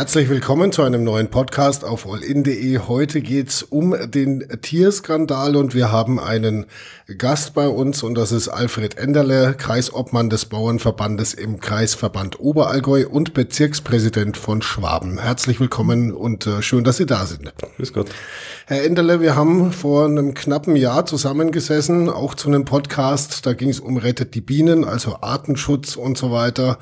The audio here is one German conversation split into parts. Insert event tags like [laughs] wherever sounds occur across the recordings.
Herzlich willkommen zu einem neuen Podcast auf allin.de. Heute geht's um den Tierskandal und wir haben einen Gast bei uns und das ist Alfred Enderle, Kreisobmann des Bauernverbandes im Kreisverband Oberallgäu und Bezirkspräsident von Schwaben. Herzlich willkommen und äh, schön, dass Sie da sind. Grüß Gott. Herr Enderle, wir haben vor einem knappen Jahr zusammengesessen, auch zu einem Podcast. Da ging es um Rettet die Bienen, also Artenschutz und so weiter.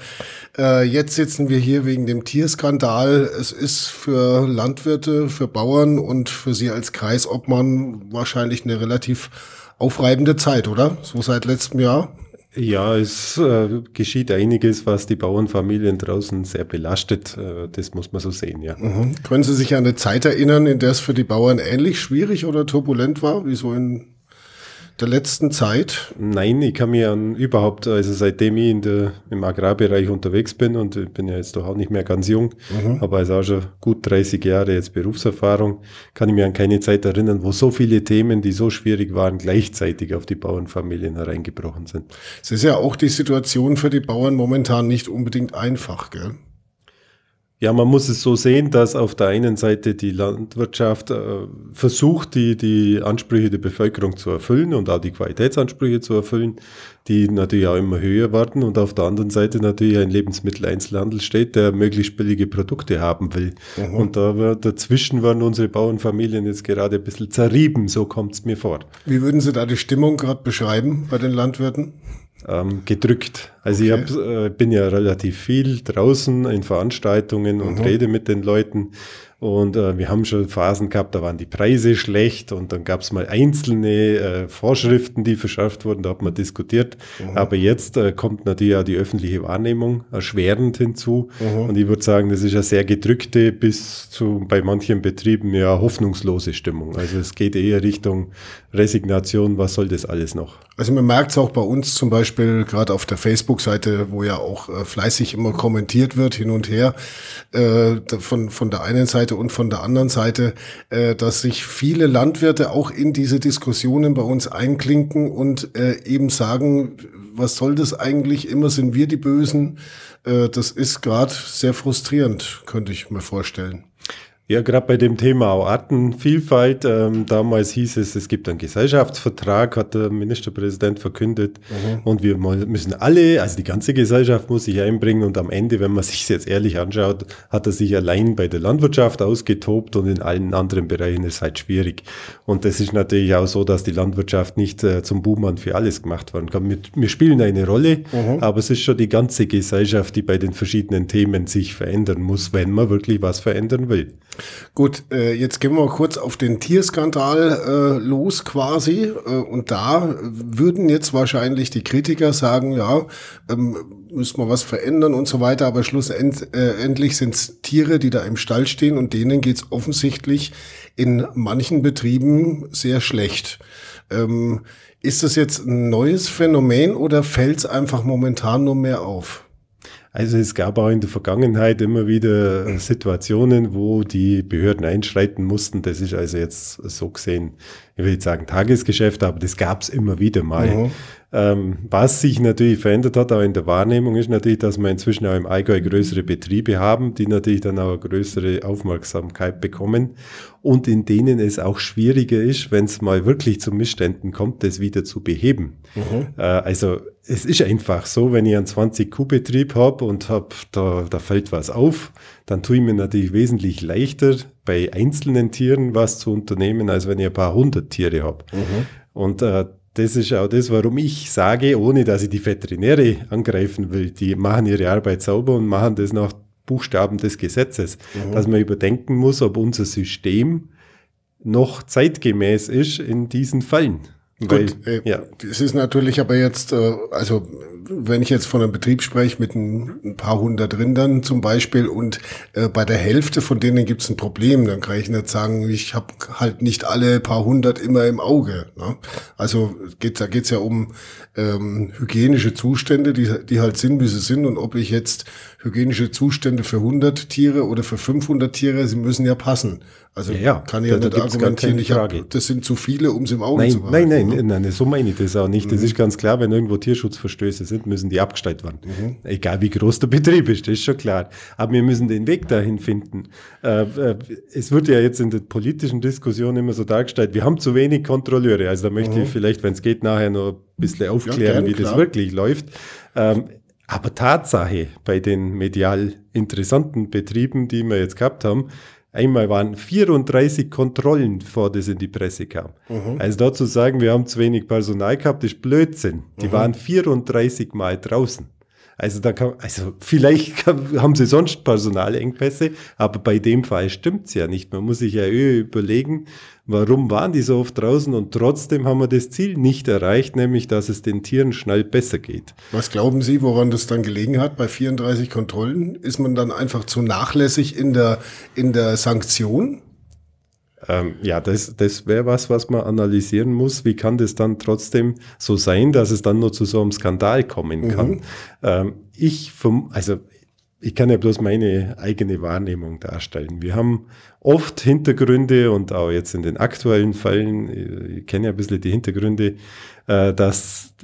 Äh, jetzt sitzen wir hier wegen dem Tierskandal. Es ist für Landwirte, für Bauern und für Sie als Kreisobmann wahrscheinlich eine relativ aufreibende Zeit, oder? So seit letztem Jahr. Ja, es äh, geschieht einiges, was die Bauernfamilien draußen sehr belastet. Äh, das muss man so sehen, ja. Mhm. Können Sie sich an eine Zeit erinnern, in der es für die Bauern ähnlich schwierig oder turbulent war, wie so in der letzten Zeit? Nein, ich kann mir an überhaupt, also seitdem ich in der, im Agrarbereich unterwegs bin und ich bin ja jetzt doch auch nicht mehr ganz jung, mhm. aber also auch schon gut 30 Jahre jetzt Berufserfahrung, kann ich mir an keine Zeit erinnern, wo so viele Themen, die so schwierig waren, gleichzeitig auf die Bauernfamilien hereingebrochen sind. Es ist ja auch die Situation für die Bauern momentan nicht unbedingt einfach, gell? Ja, man muss es so sehen, dass auf der einen Seite die Landwirtschaft äh, versucht, die, die Ansprüche der Bevölkerung zu erfüllen und auch die Qualitätsansprüche zu erfüllen, die natürlich auch immer höher werden und auf der anderen Seite natürlich ein Lebensmitteleinzelhandel steht, der möglichst billige Produkte haben will. Mhm. Und da wird, dazwischen werden unsere Bauernfamilien jetzt gerade ein bisschen zerrieben, so kommt es mir vor. Wie würden Sie da die Stimmung gerade beschreiben bei den Landwirten? Ähm, gedrückt. Also okay. ich hab, äh, bin ja relativ viel draußen in Veranstaltungen mhm. und rede mit den Leuten. Und äh, wir haben schon Phasen gehabt, da waren die Preise schlecht und dann gab es mal einzelne äh, Vorschriften, die verschärft wurden, da hat man diskutiert. Mhm. Aber jetzt äh, kommt natürlich auch die öffentliche Wahrnehmung erschwerend hinzu. Mhm. Und ich würde sagen, das ist eine sehr gedrückte bis zu bei manchen Betrieben ja hoffnungslose Stimmung. Also es geht eher Richtung Resignation, was soll das alles noch? Also man merkt es auch bei uns zum Beispiel gerade auf der Facebook-Seite, wo ja auch äh, fleißig immer kommentiert wird hin und her äh, von, von der einen Seite und von der anderen Seite, äh, dass sich viele Landwirte auch in diese Diskussionen bei uns einklinken und äh, eben sagen, was soll das eigentlich? Immer sind wir die Bösen. Äh, das ist gerade sehr frustrierend, könnte ich mir vorstellen. Ja, gerade bei dem Thema auch Artenvielfalt. Ähm, damals hieß es, es gibt einen Gesellschaftsvertrag, hat der Ministerpräsident verkündet. Mhm. Und wir müssen alle, also die ganze Gesellschaft muss sich einbringen. Und am Ende, wenn man [laughs] sich jetzt ehrlich anschaut, hat er sich allein bei der Landwirtschaft ausgetobt und in allen anderen Bereichen ist es halt schwierig. Und das ist natürlich auch so, dass die Landwirtschaft nicht äh, zum Buhmann für alles gemacht werden kann. Wir, wir spielen eine Rolle, mhm. aber es ist schon die ganze Gesellschaft, die bei den verschiedenen Themen sich verändern muss, wenn man wirklich was verändern will. Gut, äh, jetzt gehen wir kurz auf den Tierskandal äh, los quasi. Äh, und da würden jetzt wahrscheinlich die Kritiker sagen, ja, ähm, müssen wir was verändern und so weiter. Aber schlussendlich sind es Tiere, die da im Stall stehen und denen geht's offensichtlich in manchen Betrieben sehr schlecht. Ähm, ist das jetzt ein neues Phänomen oder fällt es einfach momentan nur mehr auf? Also es gab auch in der Vergangenheit immer wieder Situationen, wo die Behörden einschreiten mussten. Das ist also jetzt so gesehen, ich will jetzt sagen Tagesgeschäft, aber das gab es immer wieder mal. Mhm. Ähm, was sich natürlich verändert hat, auch in der Wahrnehmung, ist natürlich, dass wir inzwischen auch im Allgäu größere Betriebe haben, die natürlich dann auch größere Aufmerksamkeit bekommen und in denen es auch schwieriger ist, wenn es mal wirklich zu Missständen kommt, das wieder zu beheben. Mhm. Äh, also es ist einfach so, wenn ich einen 20-Kuh-Betrieb habe und hab, da, da fällt was auf, dann tue ich mir natürlich wesentlich leichter, bei einzelnen Tieren was zu unternehmen, als wenn ich ein paar hundert Tiere habe. Mhm. Und äh, das ist auch das, warum ich sage, ohne dass ich die Veterinäre angreifen will, die machen ihre Arbeit sauber und machen das nach Buchstaben des Gesetzes, mhm. dass man überdenken muss, ob unser System noch zeitgemäß ist in diesen Fällen. Weil, Gut, äh, ja. Es ist natürlich aber jetzt, äh, also wenn ich jetzt von einem Betrieb spreche mit ein, ein paar hundert Rindern zum Beispiel und äh, bei der Hälfte von denen gibt es ein Problem, dann kann ich nicht sagen, ich habe halt nicht alle paar hundert immer im Auge. Ne? Also geht, da geht's ja um ähm, hygienische Zustände, die, die halt sind, wie sie sind und ob ich jetzt hygienische Zustände für 100 Tiere oder für 500 Tiere, sie müssen ja passen. Also ja, ja, kann ich ja nicht argumentieren, ich hab, das sind zu viele, um es im Auge nein, zu behalten. Nein, nein, ne? nein, so meine ich das auch nicht. Mhm. Das ist ganz klar, wenn irgendwo Tierschutzverstöße sind, müssen die abgestellt werden. Mhm. Egal wie groß der Betrieb ist, das ist schon klar. Aber wir müssen den Weg dahin finden. Äh, äh, es wird ja jetzt in der politischen Diskussion immer so dargestellt, wir haben zu wenig Kontrolleure. Also da möchte mhm. ich vielleicht, wenn es geht, nachher noch ein bisschen aufklären, ja, gern, wie klar. das wirklich läuft. Ähm, aber Tatsache bei den medial interessanten Betrieben, die wir jetzt gehabt haben, einmal waren 34 Kontrollen, bevor das in die Presse kam. Mhm. Also dazu sagen, wir haben zu wenig Personal gehabt, ist Blödsinn. Die mhm. waren 34 Mal draußen. Also da kann, also vielleicht [laughs] haben sie sonst Personalengpässe, aber bei dem Fall stimmt's ja nicht. Man muss sich ja überlegen, warum waren die so oft draußen und trotzdem haben wir das Ziel nicht erreicht, nämlich dass es den Tieren schnell besser geht. Was glauben Sie, woran das dann gelegen hat bei 34 Kontrollen? Ist man dann einfach zu nachlässig in der, in der Sanktion? Ähm, ja, das, das wäre was, was man analysieren muss. Wie kann das dann trotzdem so sein, dass es dann nur zu so einem Skandal kommen kann? Mhm. Ähm, ich vom, also ich kann ja bloß meine eigene Wahrnehmung darstellen. Wir haben oft Hintergründe und auch jetzt in den aktuellen Fällen, ich kenne ja ein bisschen die Hintergründe, äh, dass,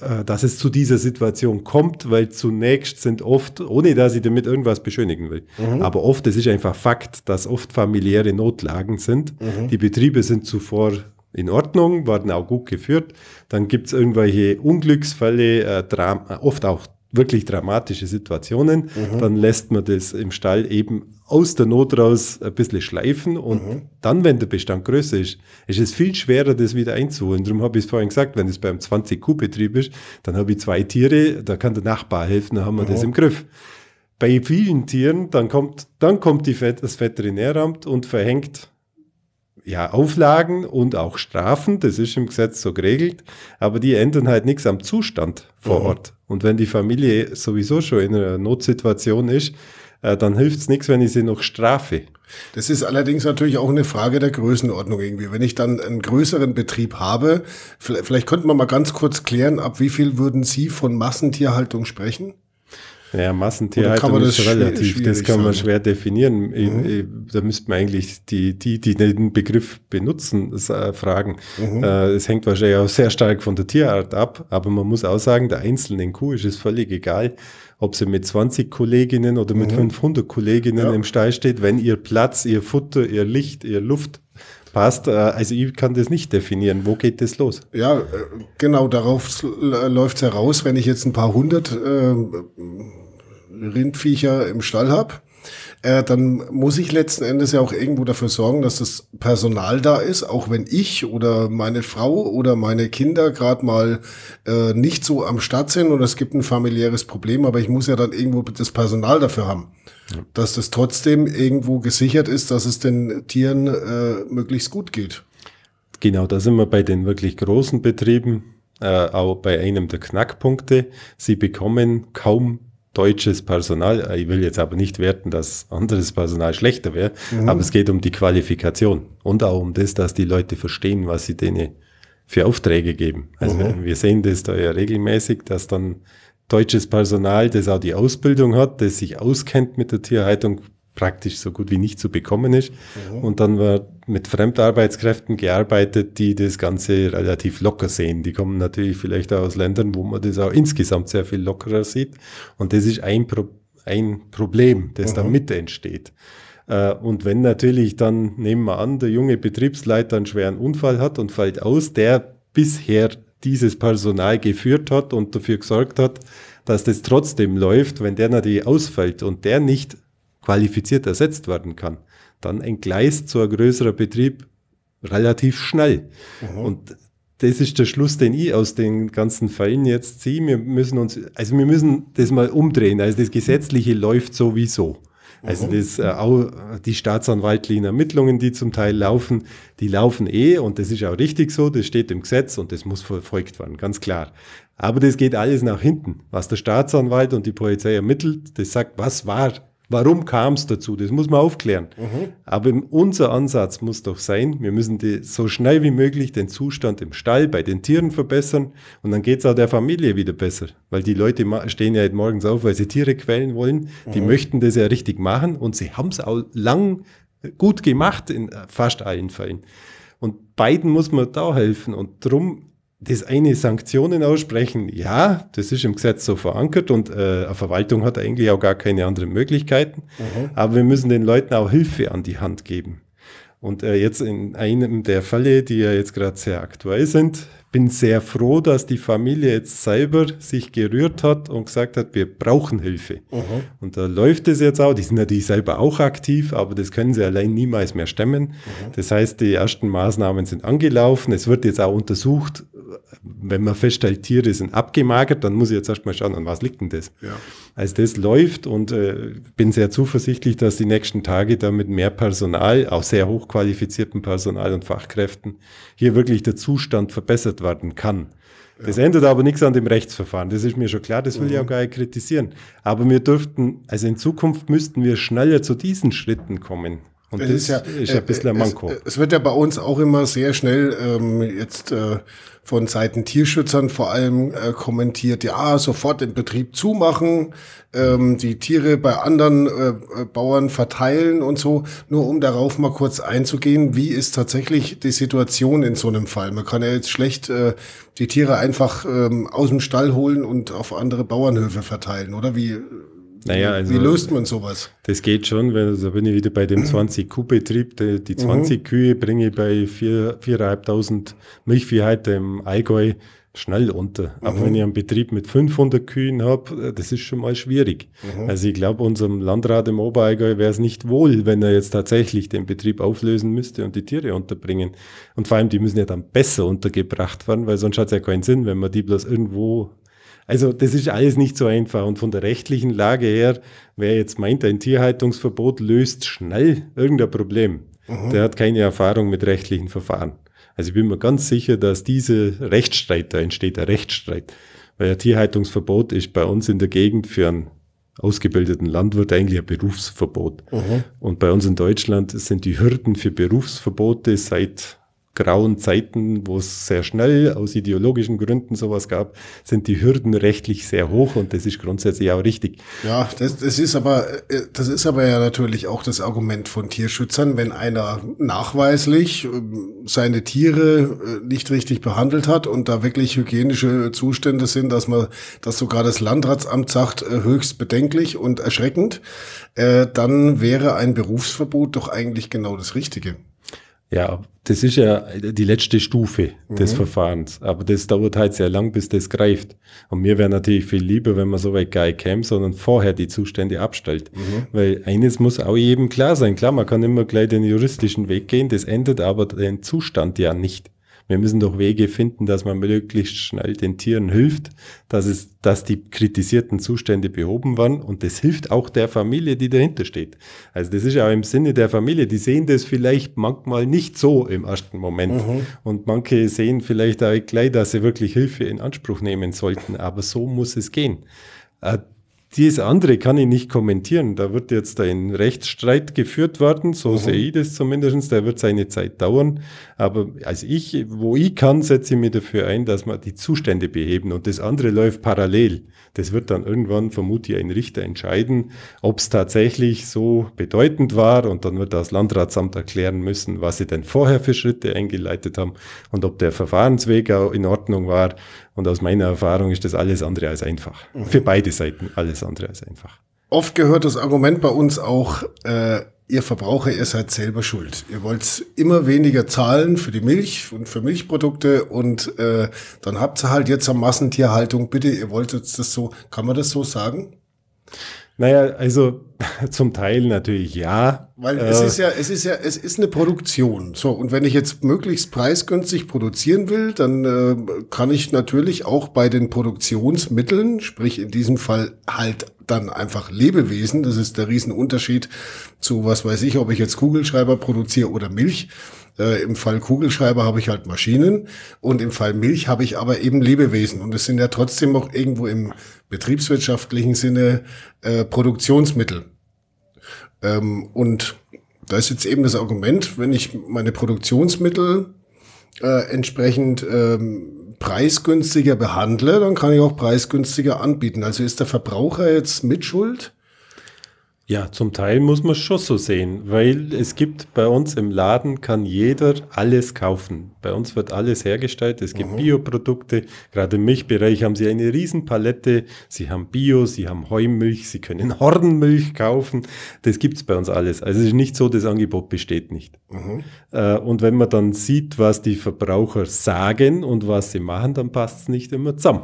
äh, dass es zu dieser Situation kommt, weil zunächst sind oft, ohne dass ich damit irgendwas beschönigen will, mhm. aber oft, es ist einfach Fakt, dass oft familiäre Notlagen sind. Mhm. Die Betriebe sind zuvor in Ordnung, werden auch gut geführt. Dann gibt es irgendwelche Unglücksfälle, äh, oft auch wirklich dramatische Situationen, mhm. dann lässt man das im Stall eben aus der Not raus ein bisschen schleifen und mhm. dann, wenn der Bestand größer ist, ist es viel schwerer, das wieder einzuholen. Darum habe ich es vorhin gesagt, wenn es beim 20-Kuh-Betrieb ist, dann habe ich zwei Tiere, da kann der Nachbar helfen, dann haben wir mhm. das im Griff. Bei vielen Tieren, dann kommt, dann kommt die, das Veterinäramt und verhängt ja, Auflagen und auch Strafen, das ist im Gesetz so geregelt, aber die ändern halt nichts am Zustand vor mhm. Ort. Und wenn die Familie sowieso schon in einer Notsituation ist, äh, dann hilft es nichts, wenn ich sie noch strafe. Das ist allerdings natürlich auch eine Frage der Größenordnung irgendwie. Wenn ich dann einen größeren Betrieb habe, vielleicht, vielleicht könnten wir mal ganz kurz klären, ab wie viel würden Sie von Massentierhaltung sprechen? Ja, Massentierhaltung ist relativ, das kann man schwer definieren. Mhm. Da müsste man eigentlich die, die, die den Begriff benutzen, äh, fragen. Mhm. Äh, es hängt wahrscheinlich auch sehr stark von der Tierart ab, aber man muss auch sagen, der einzelnen Kuh ist es völlig egal, ob sie mit 20 Kolleginnen oder mit mhm. 500 Kolleginnen ja. im Stall steht, wenn ihr Platz, ihr Futter, ihr Licht, ihr Luft passt. Äh, also ich kann das nicht definieren. Wo geht das los? Ja, genau, darauf läuft es heraus, wenn ich jetzt ein paar hundert äh, Rindviecher im Stall habe, äh, dann muss ich letzten Endes ja auch irgendwo dafür sorgen, dass das Personal da ist, auch wenn ich oder meine Frau oder meine Kinder gerade mal äh, nicht so am Start sind oder es gibt ein familiäres Problem, aber ich muss ja dann irgendwo das Personal dafür haben, ja. dass das trotzdem irgendwo gesichert ist, dass es den Tieren äh, möglichst gut geht. Genau, da sind wir bei den wirklich großen Betrieben, äh, auch bei einem der Knackpunkte. Sie bekommen kaum deutsches Personal. Ich will jetzt aber nicht werten, dass anderes Personal schlechter wäre, mhm. aber es geht um die Qualifikation und auch um das, dass die Leute verstehen, was sie denen für Aufträge geben. Also mhm. wir sehen das da ja regelmäßig, dass dann deutsches Personal, das auch die Ausbildung hat, das sich auskennt mit der Tierhaltung, praktisch so gut wie nicht zu bekommen ist. Mhm. Und dann wird mit Fremdarbeitskräften gearbeitet, die das Ganze relativ locker sehen. Die kommen natürlich vielleicht auch aus Ländern, wo man das auch insgesamt sehr viel lockerer sieht. Und das ist ein, Pro ein Problem, das mhm. da mit entsteht. Äh, und wenn natürlich dann, nehmen wir an, der junge Betriebsleiter einen schweren Unfall hat und fällt aus, der bisher dieses Personal geführt hat und dafür gesorgt hat, dass das trotzdem läuft, wenn der natürlich ausfällt und der nicht qualifiziert ersetzt werden kann, dann entgleist so ein größerer Betrieb relativ schnell. Mhm. Und das ist der Schluss, den ich aus den ganzen Fällen jetzt ziehe. Wir müssen uns, also wir müssen das mal umdrehen. Also das Gesetzliche läuft sowieso. Also mhm. das, äh, auch die staatsanwaltlichen Ermittlungen, die zum Teil laufen, die laufen eh und das ist auch richtig so, das steht im Gesetz und das muss verfolgt werden, ganz klar. Aber das geht alles nach hinten. Was der Staatsanwalt und die Polizei ermittelt, das sagt, was war Warum kam es dazu? Das muss man aufklären. Mhm. Aber unser Ansatz muss doch sein, wir müssen die, so schnell wie möglich den Zustand im Stall bei den Tieren verbessern und dann geht es auch der Familie wieder besser. Weil die Leute stehen ja morgens auf, weil sie Tiere quälen wollen. Mhm. Die möchten das ja richtig machen und sie haben es auch lang gut gemacht in fast allen Fällen. Und beiden muss man da helfen und drum das eine Sanktionen aussprechen, ja, das ist im Gesetz so verankert und äh, eine Verwaltung hat eigentlich auch gar keine anderen Möglichkeiten. Mhm. Aber wir müssen den Leuten auch Hilfe an die Hand geben. Und äh, jetzt in einem der Fälle, die ja jetzt gerade sehr aktuell sind, bin sehr froh, dass die Familie jetzt selber sich gerührt hat und gesagt hat, wir brauchen Hilfe. Uh mhm. Und da läuft es jetzt auch. Die sind natürlich selber auch aktiv, aber das können sie allein niemals mehr stemmen. Uh mhm. Das heißt, die ersten Maßnahmen sind angelaufen. Es wird jetzt auch untersucht, wenn man feststellt, Tiere sind abgemagert, dann muss ich jetzt erstmal schauen, an was liegt denn das? Ja. Also das läuft und äh, bin sehr zuversichtlich, dass die nächsten Tage da mit mehr Personal, auch sehr hochqualifiziertem Personal und Fachkräften, hier wirklich der Zustand verbessert werden kann. Das ja. ändert aber nichts an dem Rechtsverfahren. Das ist mir schon klar, das will mhm. ich auch gar nicht kritisieren. Aber wir dürften, also in Zukunft müssten wir schneller zu diesen Schritten kommen. Und das, das ist ja, ist ja ein bisschen ein Manko. Es, es, wird ja bei uns auch immer sehr schnell ähm, jetzt äh, von Seiten Tierschützern vor allem äh, kommentiert, ja, sofort den Betrieb zumachen, ähm, die Tiere bei anderen äh, äh, Bauern verteilen und so, nur um darauf mal kurz einzugehen, wie ist tatsächlich die Situation in so einem Fall? Man kann ja jetzt schlecht äh, die Tiere einfach ähm, aus dem Stall holen und auf andere Bauernhöfe verteilen, oder? Wie, naja, also, Wie löst man sowas? Das geht schon, weil da bin ich wieder bei dem [clears throat] 20-Kuh-Betrieb. Die, die 20 mhm. Kühe bringe ich bei 4.500 Milchviehhalter im Allgäu schnell unter. Mhm. Aber wenn ich einen Betrieb mit 500 Kühen habe, das ist schon mal schwierig. Mhm. Also ich glaube, unserem Landrat im Oberallgäu wäre es nicht wohl, wenn er jetzt tatsächlich den Betrieb auflösen müsste und die Tiere unterbringen. Und vor allem, die müssen ja dann besser untergebracht werden, weil sonst hat es ja keinen Sinn, wenn man die bloß irgendwo also das ist alles nicht so einfach. Und von der rechtlichen Lage her, wer jetzt meint, ein Tierhaltungsverbot löst schnell irgendein Problem, mhm. der hat keine Erfahrung mit rechtlichen Verfahren. Also ich bin mir ganz sicher, dass diese Rechtsstreit, da entsteht ein Rechtsstreit. Weil ein Tierhaltungsverbot ist bei uns in der Gegend für einen ausgebildeten Landwirt eigentlich ein Berufsverbot. Mhm. Und bei uns in Deutschland sind die Hürden für Berufsverbote seit grauen Zeiten, wo es sehr schnell aus ideologischen Gründen sowas gab, sind die Hürden rechtlich sehr hoch und das ist grundsätzlich auch richtig. Ja, das, das ist aber, äh, das ist aber ja natürlich auch das Argument von Tierschützern, wenn einer nachweislich ähm, seine Tiere äh, nicht richtig behandelt hat und da wirklich hygienische Zustände sind, dass man, dass sogar das Landratsamt sagt, äh, höchst bedenklich und erschreckend, dann wäre ein Berufsverbot doch eigentlich genau das Richtige. Ja, das ist ja die letzte Stufe des mhm. Verfahrens. Aber das dauert halt sehr lang, bis das greift. Und mir wäre natürlich viel lieber, wenn man so weit gar nicht käme, sondern vorher die Zustände abstellt. Mhm. Weil eines muss auch jedem klar sein. Klar, man kann immer gleich den juristischen Weg gehen, das ändert aber den Zustand ja nicht. Wir müssen doch Wege finden, dass man möglichst schnell den Tieren hilft, dass es, dass die kritisierten Zustände behoben werden und das hilft auch der Familie, die dahinter steht. Also das ist ja im Sinne der Familie. Die sehen das vielleicht manchmal nicht so im ersten Moment mhm. und manche sehen vielleicht auch gleich, dass sie wirklich Hilfe in Anspruch nehmen sollten. Aber so muss es gehen. Dieses andere kann ich nicht kommentieren. Da wird jetzt ein Rechtsstreit geführt werden, so mhm. sehe ich das zumindest. Der wird seine Zeit dauern. Aber als ich, wo ich kann, setze ich mich dafür ein, dass wir die Zustände beheben. Und das andere läuft parallel. Das wird dann irgendwann, vermute ich, ein Richter entscheiden, ob es tatsächlich so bedeutend war. Und dann wird das Landratsamt erklären müssen, was sie denn vorher für Schritte eingeleitet haben und ob der Verfahrensweg auch in Ordnung war. Und aus meiner Erfahrung ist das alles andere als einfach. Mhm. Für beide Seiten alles andere als einfach. Oft gehört das Argument bei uns auch, äh, ihr Verbraucher, ihr seid selber schuld. Ihr wollt immer weniger zahlen für die Milch und für Milchprodukte und äh, dann habt ihr halt jetzt am Massentierhaltung, bitte, ihr wolltet das so, kann man das so sagen? Naja, also [laughs] zum Teil natürlich ja. Weil es äh, ist ja, es ist ja, es ist eine Produktion. So, und wenn ich jetzt möglichst preisgünstig produzieren will, dann äh, kann ich natürlich auch bei den Produktionsmitteln, sprich in diesem Fall halt dann einfach Lebewesen, das ist der Riesenunterschied zu was weiß ich, ob ich jetzt Kugelschreiber produziere oder Milch. Äh, Im Fall Kugelschreiber habe ich halt Maschinen und im Fall Milch habe ich aber eben Lebewesen. Und es sind ja trotzdem auch irgendwo im betriebswirtschaftlichen Sinne äh, Produktionsmittel. Ähm, und da ist jetzt eben das Argument, wenn ich meine Produktionsmittel äh, entsprechend ähm, preisgünstiger behandle, dann kann ich auch preisgünstiger anbieten. Also ist der Verbraucher jetzt mitschuld? Ja, zum Teil muss man schon so sehen, weil es gibt bei uns im Laden kann jeder alles kaufen. Bei uns wird alles hergestellt. Es gibt mhm. Bioprodukte. Gerade im Milchbereich haben sie eine Riesenpalette. Sie haben Bio, sie haben Heumilch, sie können [laughs] Hornmilch kaufen. Das gibt's bei uns alles. Also es ist nicht so, das Angebot besteht nicht. Mhm. Äh, und wenn man dann sieht, was die Verbraucher sagen und was sie machen, dann passt's nicht immer zusammen.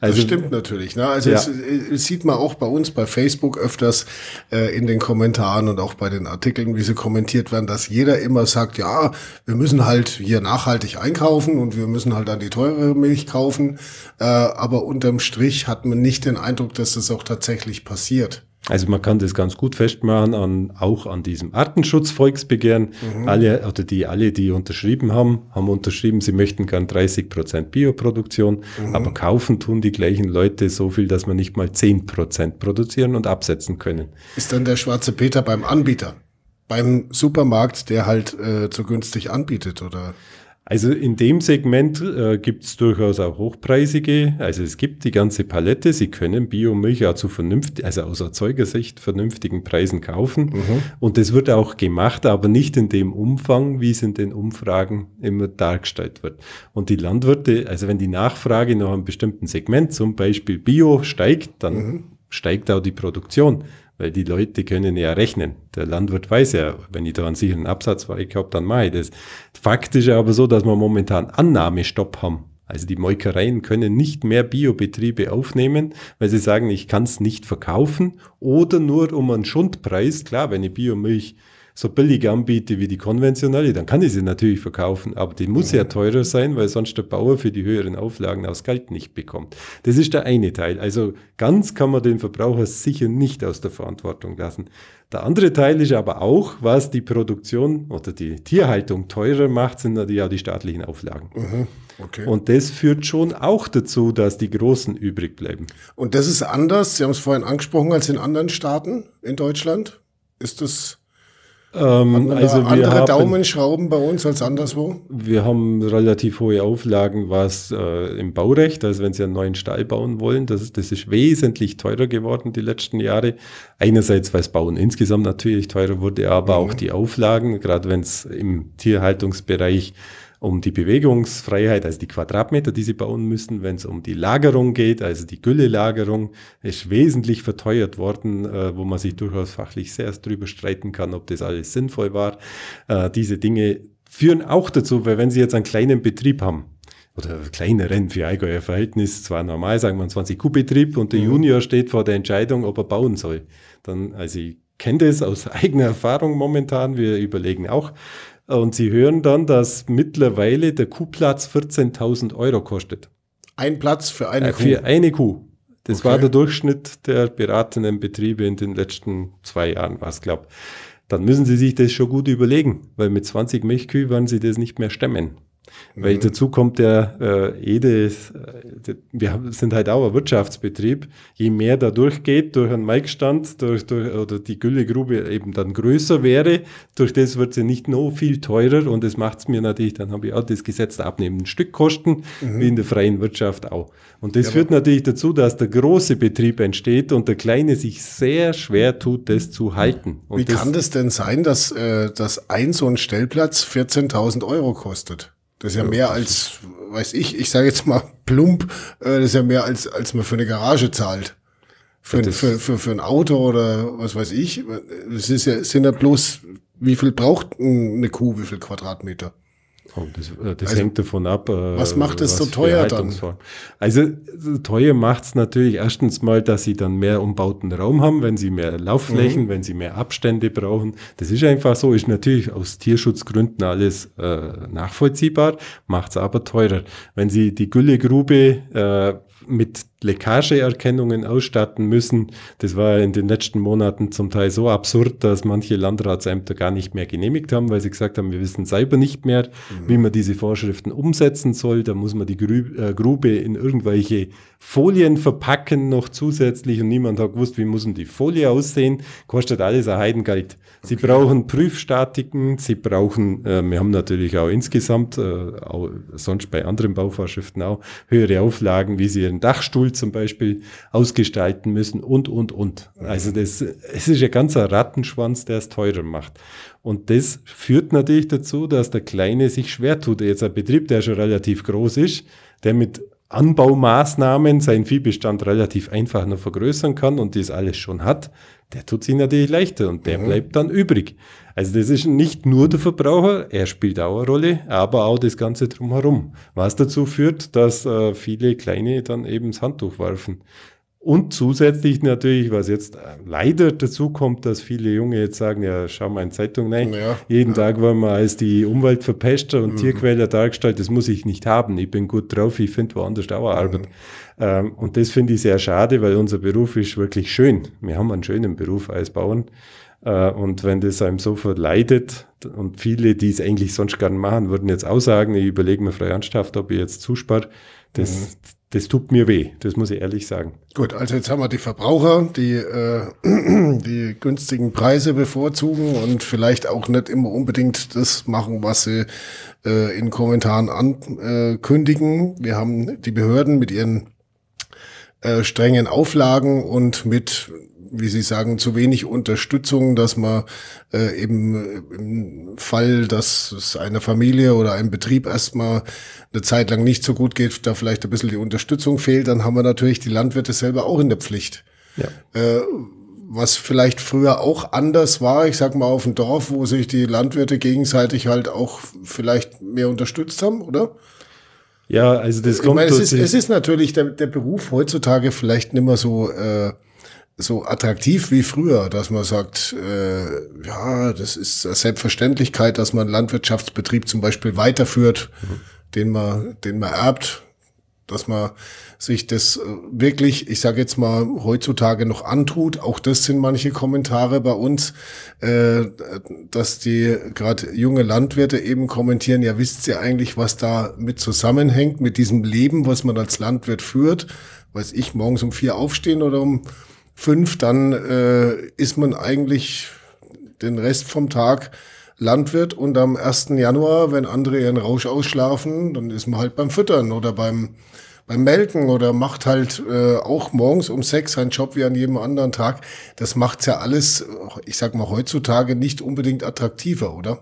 Also, das stimmt natürlich. Ne? Also ja. es, es, sieht man auch bei uns bei Facebook öfters äh, in den Kommentaren und auch bei den Artikeln, wie sie kommentiert werden, dass jeder immer sagt, ja, wir müssen halt hier nachhaltig einkaufen und wir müssen halt dann die teure Milch kaufen. Äh, aber unterm Strich hat man nicht den Eindruck, dass das auch tatsächlich passiert. Also man kann das ganz gut festmachen an, auch an diesem Artenschutzvolksbegehren. Mhm. Alle, oder die alle, die unterschrieben haben, haben unterschrieben, sie möchten gern 30 Prozent Bioproduktion, mhm. aber kaufen tun die gleichen Leute so viel, dass man nicht mal 10 Prozent produzieren und absetzen können. Ist dann der schwarze Peter beim Anbieter? Beim Supermarkt, der halt äh, zu günstig anbietet, oder? Also in dem Segment äh, gibt es durchaus auch hochpreisige. Also es gibt die ganze Palette. Sie können Biomilch auch zu vernünftig, also aus Erzeugersicht vernünftigen Preisen kaufen. Mhm. Und das wird auch gemacht, aber nicht in dem Umfang, wie es in den Umfragen immer dargestellt wird. Und die Landwirte, also wenn die Nachfrage nach einem bestimmten Segment, zum Beispiel Bio, steigt, dann mhm. steigt auch die Produktion. Weil die Leute können ja rechnen. Der Landwirt weiß ja, wenn ich da einen sicheren Absatz habe, dann mache ich das. Fakt ist aber so, dass wir momentan Annahmestopp haben. Also die Molkereien können nicht mehr Biobetriebe aufnehmen, weil sie sagen, ich kann es nicht verkaufen oder nur um einen Schundpreis. Klar, wenn ich Biomilch so billig anbiete wie die konventionelle, dann kann ich sie natürlich verkaufen, aber die muss ja teurer sein, weil sonst der Bauer für die höheren Auflagen aus Geld nicht bekommt. Das ist der eine Teil. Also ganz kann man den Verbraucher sicher nicht aus der Verantwortung lassen. Der andere Teil ist aber auch, was die Produktion oder die Tierhaltung teurer macht, sind natürlich auch die staatlichen Auflagen. Mhm. Okay. Und das führt schon auch dazu, dass die Großen übrig bleiben. Und das ist anders, Sie haben es vorhin angesprochen, als in anderen Staaten in Deutschland? Ist das ähm, also wir andere haben, Daumenschrauben bei uns als anderswo? Wir haben relativ hohe Auflagen, was äh, im Baurecht, also wenn Sie einen neuen Stall bauen wollen, das, das ist wesentlich teurer geworden die letzten Jahre. Einerseits, weil das Bauen insgesamt natürlich teurer wurde, aber mhm. auch die Auflagen, gerade wenn es im Tierhaltungsbereich um die Bewegungsfreiheit, also die Quadratmeter, die sie bauen müssen. Wenn es um die Lagerung geht, also die Güllelagerung, ist wesentlich verteuert worden, äh, wo man sich durchaus fachlich sehr drüber streiten kann, ob das alles sinnvoll war. Äh, diese Dinge führen auch dazu, weil wenn Sie jetzt einen kleinen Betrieb haben, oder kleineren für Allgäuer Verhältnis, zwar normal, sagen wir einen 20 Kuh Betrieb und der mhm. Junior steht vor der Entscheidung, ob er bauen soll. Dann, also ich kenne das aus [laughs] eigener Erfahrung momentan, wir überlegen auch, und Sie hören dann, dass mittlerweile der Kuhplatz 14.000 Euro kostet. Ein Platz für eine äh, Kuh? Für eine Kuh. Das okay. war der Durchschnitt der beratenden Betriebe in den letzten zwei Jahren, was glaube Dann müssen Sie sich das schon gut überlegen, weil mit 20 Milchkühe werden Sie das nicht mehr stemmen. Weil mhm. dazu kommt der äh, Ede, äh, wir sind halt auch ein Wirtschaftsbetrieb. Je mehr da durchgeht, durch einen Maikstand, durch, durch, oder die Güllegrube eben dann größer wäre, durch das wird sie nicht noch viel teurer und das macht es mir natürlich, dann habe ich auch das Gesetz der abnehmenden Stückkosten, mhm. wie in der freien Wirtschaft auch. Und das ja, führt natürlich dazu, dass der große Betrieb entsteht und der kleine sich sehr schwer tut, das zu halten. Und wie kann das denn sein, dass, äh, dass ein so ein Stellplatz 14.000 Euro kostet? Das ist ja mehr als, weiß ich, ich sage jetzt mal plump, äh, das ist ja mehr als, als man für eine Garage zahlt. Für, ja, für, für, für ein Auto oder was weiß ich. Es ist ja, sind ja bloß, wie viel braucht eine Kuh, wie viel Quadratmeter? Das, äh, das also, hängt davon ab. Äh, was macht es so teuer dann? Also teuer macht es natürlich erstens mal, dass sie dann mehr umbauten Raum haben, wenn sie mehr Laufflächen, mhm. wenn sie mehr Abstände brauchen. Das ist einfach so, ist natürlich aus Tierschutzgründen alles äh, nachvollziehbar, macht es aber teurer. Wenn sie die Güllegrube äh, mit Leckageerkennungen ausstatten müssen. Das war in den letzten Monaten zum Teil so absurd, dass manche Landratsämter gar nicht mehr genehmigt haben, weil sie gesagt haben, wir wissen selber nicht mehr, mhm. wie man diese Vorschriften umsetzen soll. Da muss man die äh, Grube in irgendwelche Folien verpacken noch zusätzlich und niemand hat gewusst, wie muss denn die Folie aussehen. Kostet alles ein Heidengeld. Sie okay. brauchen Prüfstatiken, sie brauchen, äh, wir haben natürlich auch insgesamt, äh, auch sonst bei anderen Bauvorschriften auch, höhere Auflagen, wie sie ihren Dachstuhl zum Beispiel ausgestalten müssen und, und, und. Also das, es ist ein Rattenschwanz, der es teurer macht. Und das führt natürlich dazu, dass der Kleine sich schwer tut. Jetzt ein Betrieb, der schon relativ groß ist, der mit Anbaumaßnahmen seinen Viehbestand relativ einfach noch vergrößern kann und das alles schon hat, der tut sich natürlich leichter und der mhm. bleibt dann übrig. Also das ist nicht nur der Verbraucher, er spielt auch eine Rolle, aber auch das Ganze drumherum, was dazu führt, dass äh, viele Kleine dann eben das Handtuch werfen. Und zusätzlich natürlich, was jetzt leider dazu kommt, dass viele Junge jetzt sagen, ja, schau mal in Zeitung rein, ja, jeden ja. Tag wollen wir als die Umweltverpester und mhm. Tierquäler dargestellt, das muss ich nicht haben, ich bin gut drauf, ich finde woanders auch Arbeit. Mhm. Ähm, und das finde ich sehr schade, weil unser Beruf ist wirklich schön. Wir haben einen schönen Beruf als Bauern. Äh, und wenn das einem so verleidet und viele, die es eigentlich sonst gern machen, würden jetzt auch sagen, ich überlege mir frei ernsthaft, ob ich jetzt zuspare, das, mhm das tut mir weh, das muss ich ehrlich sagen. Gut, also jetzt haben wir die Verbraucher, die äh, [clears throat] die günstigen Preise bevorzugen und vielleicht auch nicht immer unbedingt das machen, was sie äh, in Kommentaren ankündigen. Wir haben die Behörden mit ihren äh, strengen Auflagen und mit wie Sie sagen, zu wenig Unterstützung, dass man äh, eben äh, im Fall, dass es einer Familie oder einem Betrieb erstmal eine Zeit lang nicht so gut geht, da vielleicht ein bisschen die Unterstützung fehlt, dann haben wir natürlich die Landwirte selber auch in der Pflicht. Ja. Äh, was vielleicht früher auch anders war, ich sag mal auf dem Dorf, wo sich die Landwirte gegenseitig halt auch vielleicht mehr unterstützt haben, oder? Ja, also das kommt. Ich meine, es, ist, es ist natürlich der, der Beruf heutzutage vielleicht nicht mehr so äh, so attraktiv wie früher, dass man sagt, äh, ja, das ist Selbstverständlichkeit, dass man Landwirtschaftsbetrieb zum Beispiel weiterführt, mhm. den man, den man erbt, dass man sich das äh, wirklich, ich sage jetzt mal, heutzutage noch antut. Auch das sind manche Kommentare bei uns, äh, dass die gerade junge Landwirte eben kommentieren, ja, wisst ihr eigentlich, was da mit zusammenhängt, mit diesem Leben, was man als Landwirt führt? Weiß ich, morgens um vier aufstehen oder um fünf, dann äh, ist man eigentlich den Rest vom Tag Landwirt und am 1. Januar, wenn andere ihren Rausch ausschlafen, dann ist man halt beim Füttern oder beim, beim Melken oder macht halt äh, auch morgens um sechs seinen Job wie an jedem anderen Tag. Das macht's ja alles, ich sag mal, heutzutage nicht unbedingt attraktiver, oder?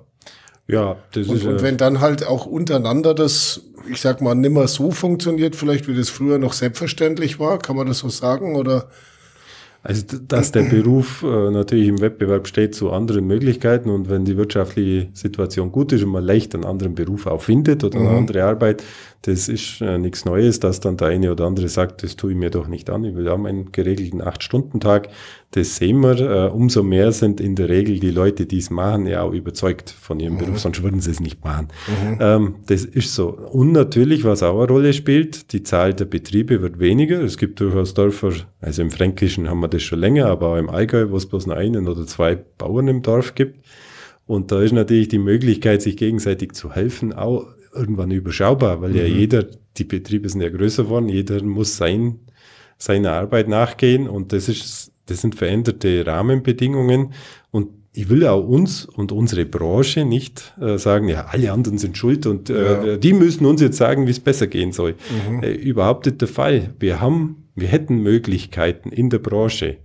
Ja, das und, ist. Und wenn dann halt auch untereinander das, ich sag mal, nimmer so funktioniert, vielleicht wie das früher noch selbstverständlich war, kann man das so sagen, oder? Also, dass der Beruf äh, natürlich im Wettbewerb steht zu anderen Möglichkeiten und wenn die wirtschaftliche Situation gut ist und man leicht einen anderen Beruf auch findet oder eine mhm. andere Arbeit, das ist äh, nichts Neues, dass dann der eine oder andere sagt, das tue ich mir doch nicht an, ich will auch meinen geregelten Acht-Stunden-Tag. Das sehen wir, äh, umso mehr sind in der Regel die Leute, die es machen, ja auch überzeugt von ihrem mhm. Beruf, sonst würden sie es nicht machen. Mhm. Ähm, das ist so. Und natürlich, was auch eine Rolle spielt, die Zahl der Betriebe wird weniger. Es gibt durchaus Dörfer, also im Fränkischen haben wir das schon länger, aber auch im Allgäu, wo es bloß noch einen oder zwei Bauern im Dorf gibt. Und da ist natürlich die Möglichkeit, sich gegenseitig zu helfen, auch irgendwann überschaubar, weil mhm. ja jeder, die Betriebe sind ja größer geworden, jeder muss sein, seiner Arbeit nachgehen und das ist, das sind veränderte Rahmenbedingungen und ich will auch uns und unsere Branche nicht äh, sagen, ja, alle anderen sind schuld und äh, ja. die müssen uns jetzt sagen, wie es besser gehen soll. Mhm. Äh, überhaupt nicht der Fall. Wir haben, wir hätten Möglichkeiten in der Branche,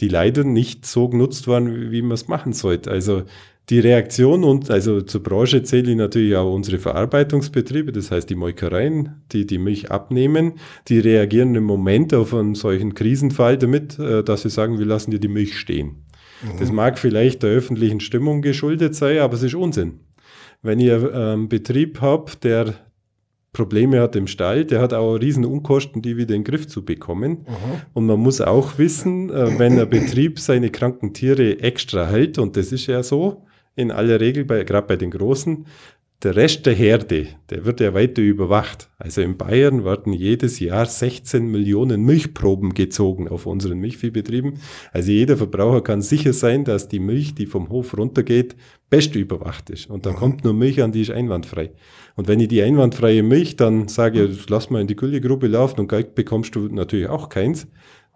die leider nicht so genutzt waren, wie, wie man es machen sollte. Also die Reaktion und also zur Branche zähle ich natürlich auch unsere Verarbeitungsbetriebe, das heißt die Molkereien, die die Milch abnehmen, die reagieren im Moment auf einen solchen Krisenfall damit, äh, dass sie sagen, wir lassen dir die Milch stehen. Mhm. Das mag vielleicht der öffentlichen Stimmung geschuldet sein, aber es ist Unsinn. Wenn ihr einen ähm, Betrieb habt, der Probleme hat im Stall, der hat auch riesen Unkosten, die wieder in den Griff zu bekommen. Mhm. Und man muss auch wissen, äh, wenn ein Betrieb seine kranken Tiere extra hält, und das ist ja so, in aller Regel, bei, gerade bei den Großen. Der Rest der Herde, der wird ja weiter überwacht. Also in Bayern werden jedes Jahr 16 Millionen Milchproben gezogen auf unseren Milchviehbetrieben. Also jeder Verbraucher kann sicher sein, dass die Milch, die vom Hof runtergeht, best überwacht ist. Und da mhm. kommt nur Milch an, die ist einwandfrei. Und wenn ich die einwandfreie Milch dann sage, lass mal in die Güllegrube laufen und Geld bekommst du natürlich auch keins,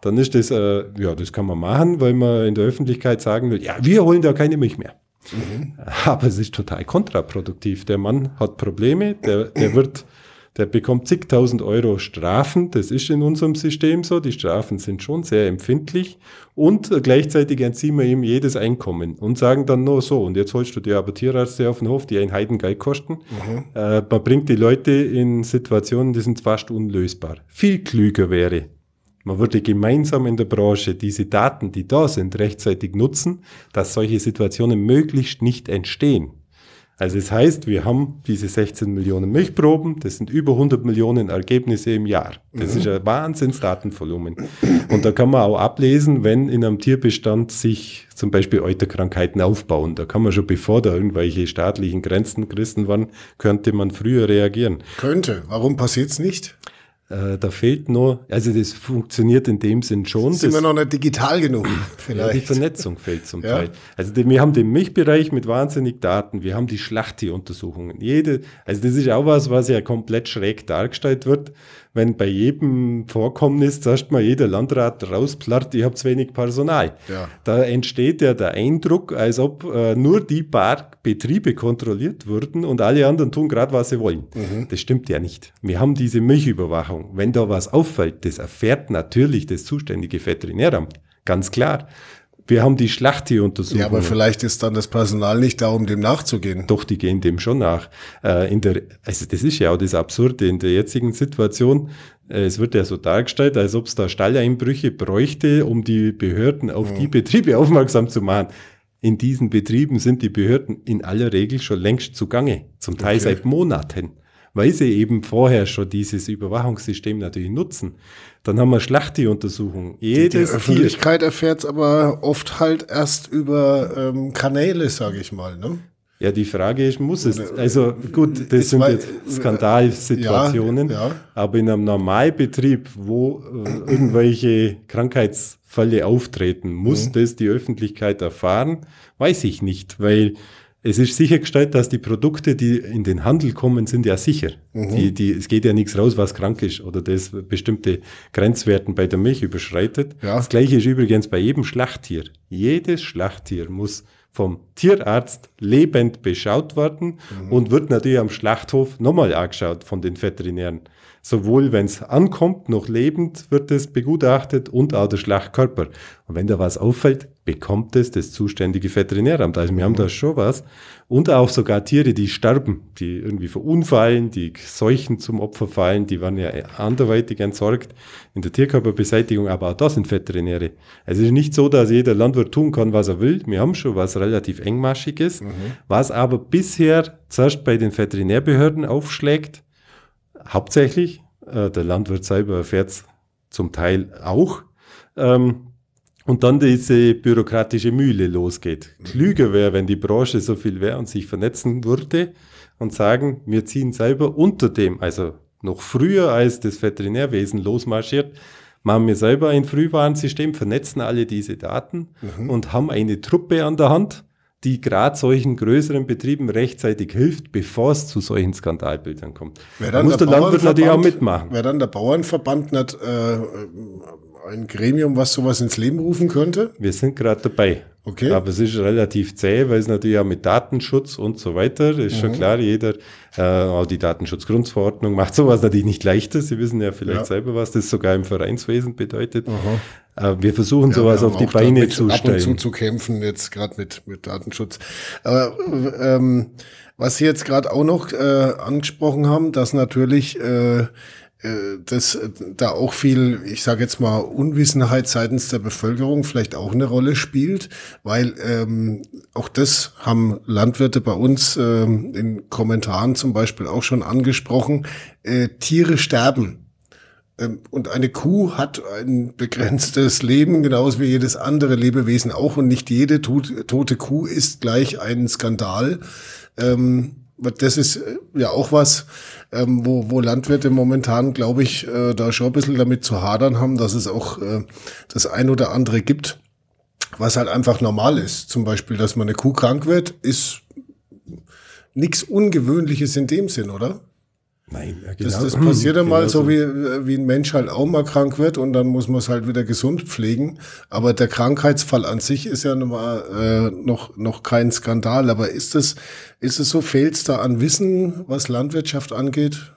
dann ist das, äh, ja, das kann man machen, weil man in der Öffentlichkeit sagen will, ja, wir holen da keine Milch mehr. Mhm. Aber es ist total kontraproduktiv. Der Mann hat Probleme, der, der wird, der bekommt zigtausend Euro Strafen. Das ist in unserem System so. Die Strafen sind schon sehr empfindlich. Und gleichzeitig entziehen wir ihm jedes Einkommen und sagen dann nur so, und jetzt holst du dir aber Tierärzte auf den Hof, die ein Heidengeld kosten. Mhm. Äh, man bringt die Leute in Situationen, die sind fast unlösbar. Viel klüger wäre, man würde gemeinsam in der Branche diese Daten, die da sind, rechtzeitig nutzen, dass solche Situationen möglichst nicht entstehen. Also das heißt, wir haben diese 16 Millionen Milchproben, das sind über 100 Millionen Ergebnisse im Jahr. Das mhm. ist ein Wahnsinnsdatenvolumen. Und da kann man auch ablesen, wenn in einem Tierbestand sich zum Beispiel Euterkrankheiten aufbauen. Da kann man schon, bevor da irgendwelche staatlichen Grenzen gerissen waren, könnte man früher reagieren. Könnte. Warum passiert es nicht? Äh, da fehlt nur, also das funktioniert in dem Sinn schon. Sind wir noch nicht digital genug, [laughs] vielleicht. Ja, die Vernetzung fehlt zum ja. Teil. Also die, wir haben den Milchbereich mit wahnsinnig Daten, wir haben die Schlachttieruntersuchungen. Jede, also das ist auch was, was ja komplett schräg dargestellt wird wenn bei jedem Vorkommnis zuerst mal jeder Landrat rausplatt, ihr habt wenig Personal. Ja. Da entsteht ja der Eindruck, als ob äh, nur die paar Betriebe kontrolliert würden und alle anderen tun gerade, was sie wollen. Mhm. Das stimmt ja nicht. Wir haben diese Milchüberwachung. Wenn da was auffällt, das erfährt natürlich das zuständige Veterinäramt. Ganz klar. Wir haben die Schlachttieruntersuchung. Ja, aber vielleicht ist dann das Personal nicht da, um dem nachzugehen. Doch, die gehen dem schon nach. Äh, in der, also das ist ja auch das Absurde in der jetzigen Situation. Äh, es wird ja so dargestellt, als ob es da Stalleinbrüche bräuchte, um die Behörden auf mhm. die Betriebe [laughs] aufmerksam zu machen. In diesen Betrieben sind die Behörden in aller Regel schon längst zugange, zum Teil okay. seit Monaten weil sie eben vorher schon dieses Überwachungssystem natürlich nutzen. Dann haben wir Schlachttieruntersuchungen. Jedes die, die Öffentlichkeit erfährt es aber oft halt erst über ähm, Kanäle, sage ich mal. Ne? Ja, die Frage ist, muss es? Also gut, das sind jetzt Skandalsituationen, ja, ja. aber in einem Normalbetrieb, wo äh, irgendwelche Krankheitsfälle auftreten, muss mhm. das die Öffentlichkeit erfahren? Weiß ich nicht, weil es ist sichergestellt, dass die Produkte, die in den Handel kommen, sind ja sicher. Mhm. Die, die, es geht ja nichts raus, was krank ist oder das bestimmte Grenzwerten bei der Milch überschreitet. Ja. Das gleiche ist übrigens bei jedem Schlachttier. Jedes Schlachttier muss vom Tierarzt lebend beschaut werden mhm. und wird natürlich am Schlachthof nochmal angeschaut von den Veterinären. Sowohl wenn es ankommt, noch lebend wird es begutachtet und auch der Schlachtkörper. Und wenn da was auffällt, bekommt es das zuständige Veterinäramt. Also wir haben da schon was. Und auch sogar Tiere, die sterben, die irgendwie verunfallen, die Seuchen zum Opfer fallen, die werden ja anderweitig entsorgt in der Tierkörperbeseitigung, aber auch das sind Veterinäre. Also es ist nicht so, dass jeder Landwirt tun kann, was er will. Wir haben schon was relativ engmaschiges, mhm. was aber bisher zuerst bei den Veterinärbehörden aufschlägt, hauptsächlich, äh, der Landwirt selber erfährt es zum Teil auch, ähm, und dann diese bürokratische Mühle losgeht. Klüger wäre, wenn die Branche so viel wäre und sich vernetzen würde und sagen, wir ziehen selber unter dem, also noch früher als das Veterinärwesen losmarschiert, machen wir selber ein Frühwarnsystem, vernetzen alle diese Daten mhm. und haben eine Truppe an der Hand, die gerade solchen größeren Betrieben rechtzeitig hilft, bevor es zu solchen Skandalbildern kommt. Wer dann da muss der, der Landwirt natürlich auch mitmachen. Wäre dann der Bauernverband nicht äh, ein Gremium, was sowas ins Leben rufen könnte? Wir sind gerade dabei. Okay. Aber es ist relativ zäh, weil es natürlich auch mit Datenschutz und so weiter, ist mhm. schon klar, jeder, äh, auch die Datenschutzgrundverordnung macht sowas natürlich nicht leichter. Sie wissen ja vielleicht ja. selber, was das sogar im Vereinswesen bedeutet. Äh, wir versuchen ja, sowas wir auf die Beine zu stellen. Ab und zu zu kämpfen, jetzt gerade mit, mit Datenschutz. Aber ähm, was Sie jetzt gerade auch noch äh, angesprochen haben, dass natürlich äh, äh, dass äh, da auch viel, ich sage jetzt mal, Unwissenheit seitens der Bevölkerung vielleicht auch eine Rolle spielt, weil ähm, auch das haben Landwirte bei uns ähm, in Kommentaren zum Beispiel auch schon angesprochen. Äh, Tiere sterben. Ähm, und eine Kuh hat ein begrenztes Leben, genauso wie jedes andere Lebewesen auch. Und nicht jede tote Kuh ist gleich ein Skandal. Ähm, das ist äh, ja auch was, ähm, wo, wo Landwirte momentan, glaube ich, äh, da schon ein bisschen damit zu hadern haben, dass es auch äh, das ein oder andere gibt, was halt einfach normal ist. Zum Beispiel, dass man eine Kuh krank wird, ist nichts Ungewöhnliches in dem Sinn, oder? Nein, ja, genau. Das, das passiert ja mal genau so, wie, wie ein Mensch halt auch mal krank wird und dann muss man es halt wieder gesund pflegen. Aber der Krankheitsfall an sich ist ja noch, mal, äh, noch, noch kein Skandal. Aber ist es, ist es so, fehlt es da an Wissen, was Landwirtschaft angeht?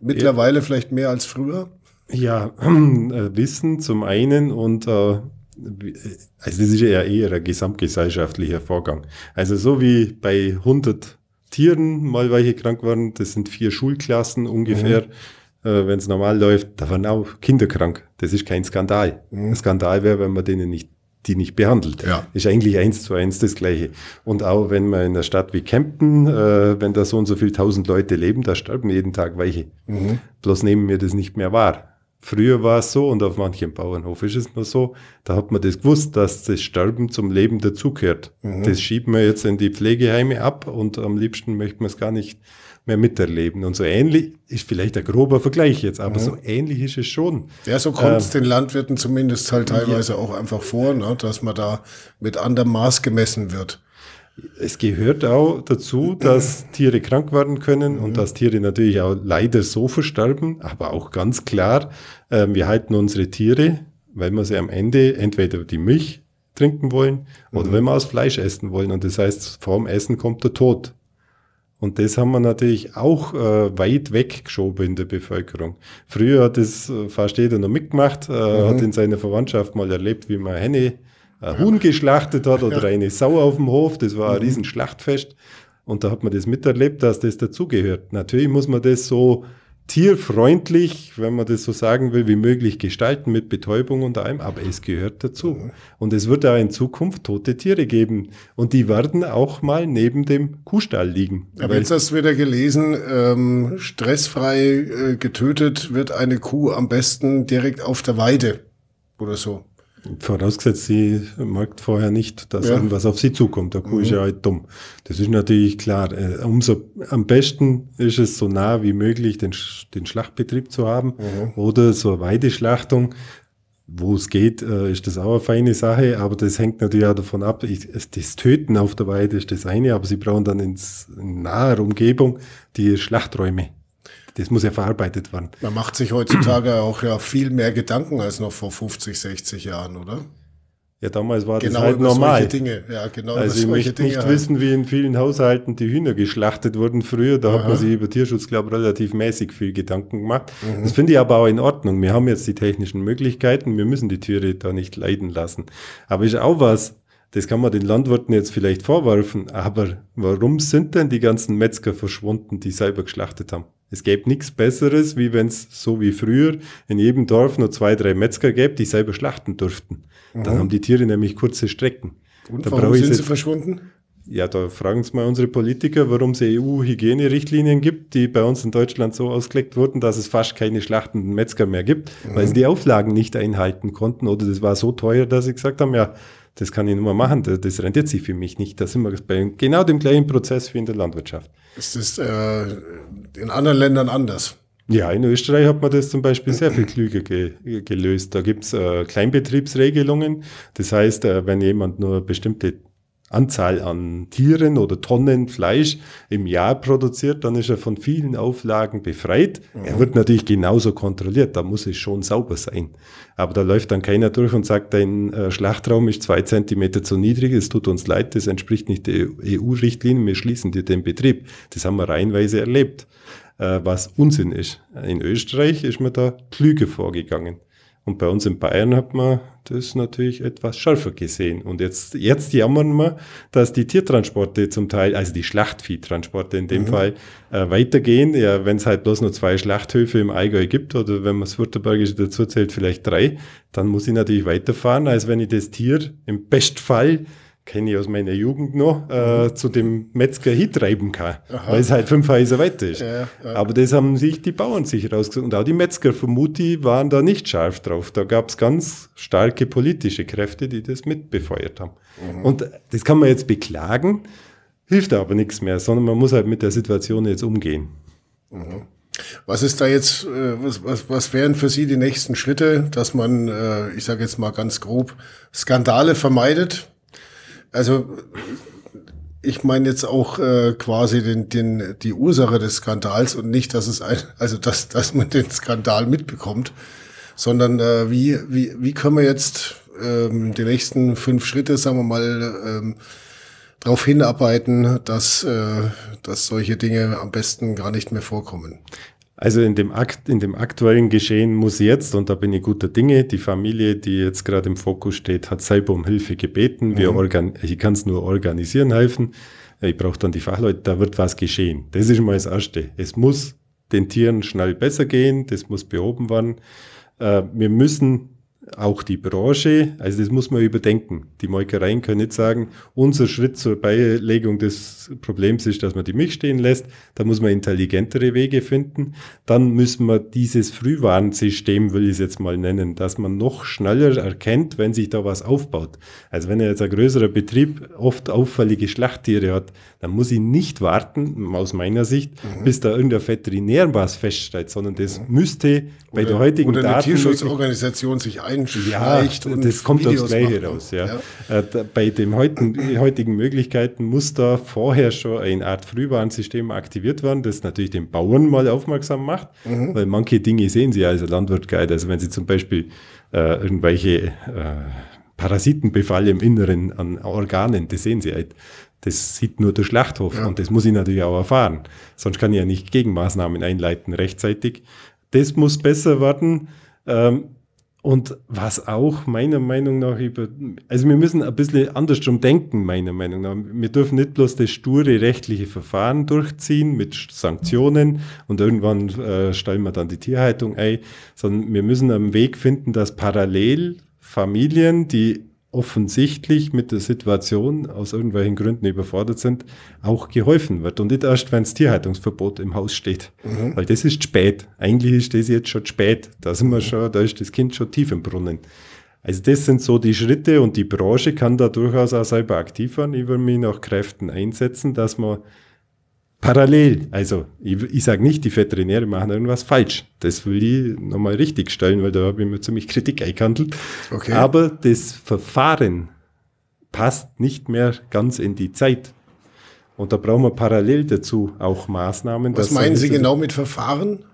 Mittlerweile ja. vielleicht mehr als früher? Ja, [clears throat] äh, Wissen zum einen und äh, also das ist ja eher ein gesamtgesellschaftlicher Vorgang. Also so wie bei 100 Tieren mal welche krank waren, das sind vier Schulklassen ungefähr. Mhm. Äh, Wenn es normal läuft, da waren auch Kinder krank. Das ist kein Skandal. Mhm. Ein Skandal wäre, wenn man denen nicht die nicht behandelt. Ja. Ist eigentlich eins zu eins das Gleiche. Und auch wenn man in einer Stadt wie Kempten, äh, wenn da so und so viel tausend Leute leben, da sterben jeden Tag welche. Mhm. Bloß nehmen wir das nicht mehr wahr. Früher war es so und auf manchem Bauernhof ist es nur so, da hat man das gewusst, dass das Sterben zum Leben dazugehört. Mhm. Das schieben wir jetzt in die Pflegeheime ab und am liebsten möchten wir es gar nicht mehr miterleben. Und so ähnlich ist vielleicht ein grober Vergleich jetzt, aber mhm. so ähnlich ist es schon. Ja, so kommt es ähm, den Landwirten zumindest halt teilweise ja. auch einfach vor, ne, dass man da mit anderem Maß gemessen wird. Es gehört auch dazu, dass [clears throat] Tiere krank werden können und mhm. dass Tiere natürlich auch leider so versterben, aber auch ganz klar, äh, wir halten unsere Tiere, weil wir sie am Ende entweder die Milch trinken wollen oder mhm. wenn wir aus Fleisch essen wollen. Und das heißt, vorm Essen kommt der Tod. Und das haben wir natürlich auch äh, weit weggeschoben in der Bevölkerung. Früher hat das äh, fast jeder noch mitgemacht, äh, mhm. hat in seiner Verwandtschaft mal erlebt, wie man Henne, ein Huhn geschlachtet hat oder eine Sau auf dem Hof. Das war ein mhm. Riesenschlachtfest. Und da hat man das miterlebt, dass das dazugehört. Natürlich muss man das so tierfreundlich, wenn man das so sagen will, wie möglich gestalten mit Betäubung und allem, aber es gehört dazu. Und es wird auch in Zukunft tote Tiere geben. Und die werden auch mal neben dem Kuhstall liegen. Aber jetzt hast du wieder gelesen, ähm, stressfrei äh, getötet wird eine Kuh am besten direkt auf der Weide oder so. Vorausgesetzt, sie merkt vorher nicht, dass ja. irgendwas auf sie zukommt. Der Kuh mhm. ist ja halt dumm. Das ist natürlich klar. Äh, umso am besten ist es so nah wie möglich, den, den Schlachtbetrieb zu haben mhm. oder so eine Weideschlachtung. Wo es geht, äh, ist das auch eine feine Sache, aber das hängt natürlich auch davon ab. Das Töten auf der Weide ist das eine, aber sie brauchen dann ins, in naher Umgebung die Schlachträume. Das muss ja verarbeitet werden. Man macht sich heutzutage auch ja viel mehr Gedanken als noch vor 50, 60 Jahren, oder? Ja, damals war genau das halt normal. Dinge. Ja, genau also ich möchte nicht halt. wissen, wie in vielen Haushalten die Hühner geschlachtet wurden früher. Da Aha. hat man sich über Tierschutz, glaube ich, relativ mäßig viel Gedanken gemacht. Mhm. Das finde ich aber auch in Ordnung. Wir haben jetzt die technischen Möglichkeiten. Wir müssen die Tiere da nicht leiden lassen. Aber ist auch was, das kann man den Landwirten jetzt vielleicht vorwerfen. Aber warum sind denn die ganzen Metzger verschwunden, die selber geschlachtet haben? Es gäbe nichts Besseres, wie wenn es so wie früher in jedem Dorf nur zwei, drei Metzger gäbe, die selber schlachten durften. Mhm. Dann haben die Tiere nämlich kurze Strecken. Und da warum sind sie verschwunden? Ja, da fragen Sie mal unsere Politiker, warum es EU-Hygienerichtlinien gibt, die bei uns in Deutschland so ausgelegt wurden, dass es fast keine schlachtenden Metzger mehr gibt, mhm. weil sie die Auflagen nicht einhalten konnten oder das war so teuer, dass sie gesagt haben, ja, das kann ich nur mal machen, das, das rentiert sich für mich nicht. Da sind wir bei genau dem gleichen Prozess wie in der Landwirtschaft. Ist das äh, in anderen Ländern anders? Ja, in Österreich hat man das zum Beispiel sehr viel klüger ge gelöst. Da gibt's äh, Kleinbetriebsregelungen. Das heißt, äh, wenn jemand nur bestimmte Anzahl an Tieren oder Tonnen Fleisch im Jahr produziert, dann ist er von vielen Auflagen befreit. Mhm. Er wird natürlich genauso kontrolliert, da muss es schon sauber sein. Aber da läuft dann keiner durch und sagt, dein äh, Schlachtraum ist zwei Zentimeter zu niedrig, es tut uns leid, das entspricht nicht der EU-Richtlinie, wir schließen dir den Betrieb. Das haben wir reihenweise erlebt, äh, was Unsinn ist. In Österreich ist man da klüger vorgegangen. Und bei uns in Bayern hat man das natürlich etwas schärfer gesehen. Und jetzt, jetzt jammern wir, dass die Tiertransporte zum Teil, also die Schlachtviehtransporte in dem mhm. Fall, äh, weitergehen. Ja, wenn es halt bloß nur zwei Schlachthöfe im Allgäu gibt oder wenn man das Württembergische dazu zählt, vielleicht drei, dann muss ich natürlich weiterfahren, als wenn ich das Tier im Bestfall kenne ich aus meiner Jugend noch, äh, mhm. zu dem Metzger hitreiben kann, Aha. weil es halt fünf Häuser weiter ist. Ja, ja. Aber das haben sich die Bauern sich rausgesucht. Und auch die Metzger, vermute ich, waren da nicht scharf drauf. Da gab es ganz starke politische Kräfte, die das mitbefeuert haben. Mhm. Und das kann man jetzt beklagen, hilft aber nichts mehr, sondern man muss halt mit der Situation jetzt umgehen. Mhm. Was ist da jetzt, äh, was, was, was wären für Sie die nächsten Schritte, dass man, äh, ich sage jetzt mal ganz grob, Skandale vermeidet? Also ich meine jetzt auch äh, quasi den, den, die Ursache des Skandals und nicht, dass es ein, [laughs] also dass, dass man den Skandal mitbekommt, sondern äh, wie, wie, wie können wir jetzt ähm, die nächsten fünf Schritte, sagen wir mal, ähm, darauf hinarbeiten, dass, äh, dass solche Dinge am besten gar nicht mehr vorkommen. Also in dem, Akt, in dem aktuellen Geschehen muss jetzt, und da bin ich guter Dinge, die Familie, die jetzt gerade im Fokus steht, hat selber um Hilfe gebeten. Wir mhm. organ ich kann es nur organisieren helfen. Ich brauche dann die Fachleute, da wird was geschehen. Das ist mal das Erste. Es muss den Tieren schnell besser gehen, das muss behoben werden. Äh, wir müssen auch die Branche, also das muss man überdenken. Die Molkereien können nicht sagen, unser Schritt zur Beilegung des Problems ist, dass man die Milch stehen lässt. Da muss man intelligentere Wege finden. Dann müssen wir dieses Frühwarnsystem, will ich es jetzt mal nennen, dass man noch schneller erkennt, wenn sich da was aufbaut. Also wenn jetzt ein größerer Betrieb oft auffällige Schlachttiere hat, dann muss ich nicht warten, aus meiner Sicht, mhm. bis da irgendein Veterinär was feststellt, sondern das mhm. müsste bei oder, der heutigen oder eine Tierschutzorganisation sich einschleicht ja, und das kommt Videos aufs Gleiche raus. Ja. ja. Äh, bei den heutigen, heutigen Möglichkeiten muss da vorher schon eine Art Frühwarnsystem aktiviert werden, das natürlich den Bauern mal aufmerksam macht, mhm. weil manche Dinge sehen sie als Landwirt geil. Also wenn sie zum Beispiel äh, irgendwelche äh, Parasitenbefalle im Inneren an Organen, das sehen sie halt. Das sieht nur der Schlachthof ja. und das muss ich natürlich auch erfahren. Sonst kann ich ja nicht Gegenmaßnahmen einleiten rechtzeitig. Das muss besser werden. Ähm, und was auch meiner Meinung nach über, also wir müssen ein bisschen andersrum denken, meiner Meinung nach. Wir dürfen nicht bloß das sture rechtliche Verfahren durchziehen mit Sanktionen und irgendwann äh, stellen wir dann die Tierhaltung ein, sondern wir müssen einen Weg finden, dass parallel Familien, die offensichtlich mit der Situation aus irgendwelchen Gründen überfordert sind, auch geholfen wird. Und nicht erst, wenn das Tierhaltungsverbot im Haus steht. Mhm. Weil das ist spät. Eigentlich ist das jetzt schon spät. Da sind wir mhm. schon, da ist das Kind schon tief im Brunnen. Also das sind so die Schritte und die Branche kann da durchaus auch selber aktiv werden. Ich würde mich nach Kräften einsetzen, dass man parallel, also ich, ich sage nicht, die Veterinäre machen irgendwas falsch. Das will ich nochmal richtig stellen, weil da habe ich mir ziemlich Kritik eingehandelt. Okay. Aber das Verfahren passt nicht mehr ganz in die Zeit. Und da brauchen wir parallel dazu auch Maßnahmen. Was meinen Sie genau mit Verfahren?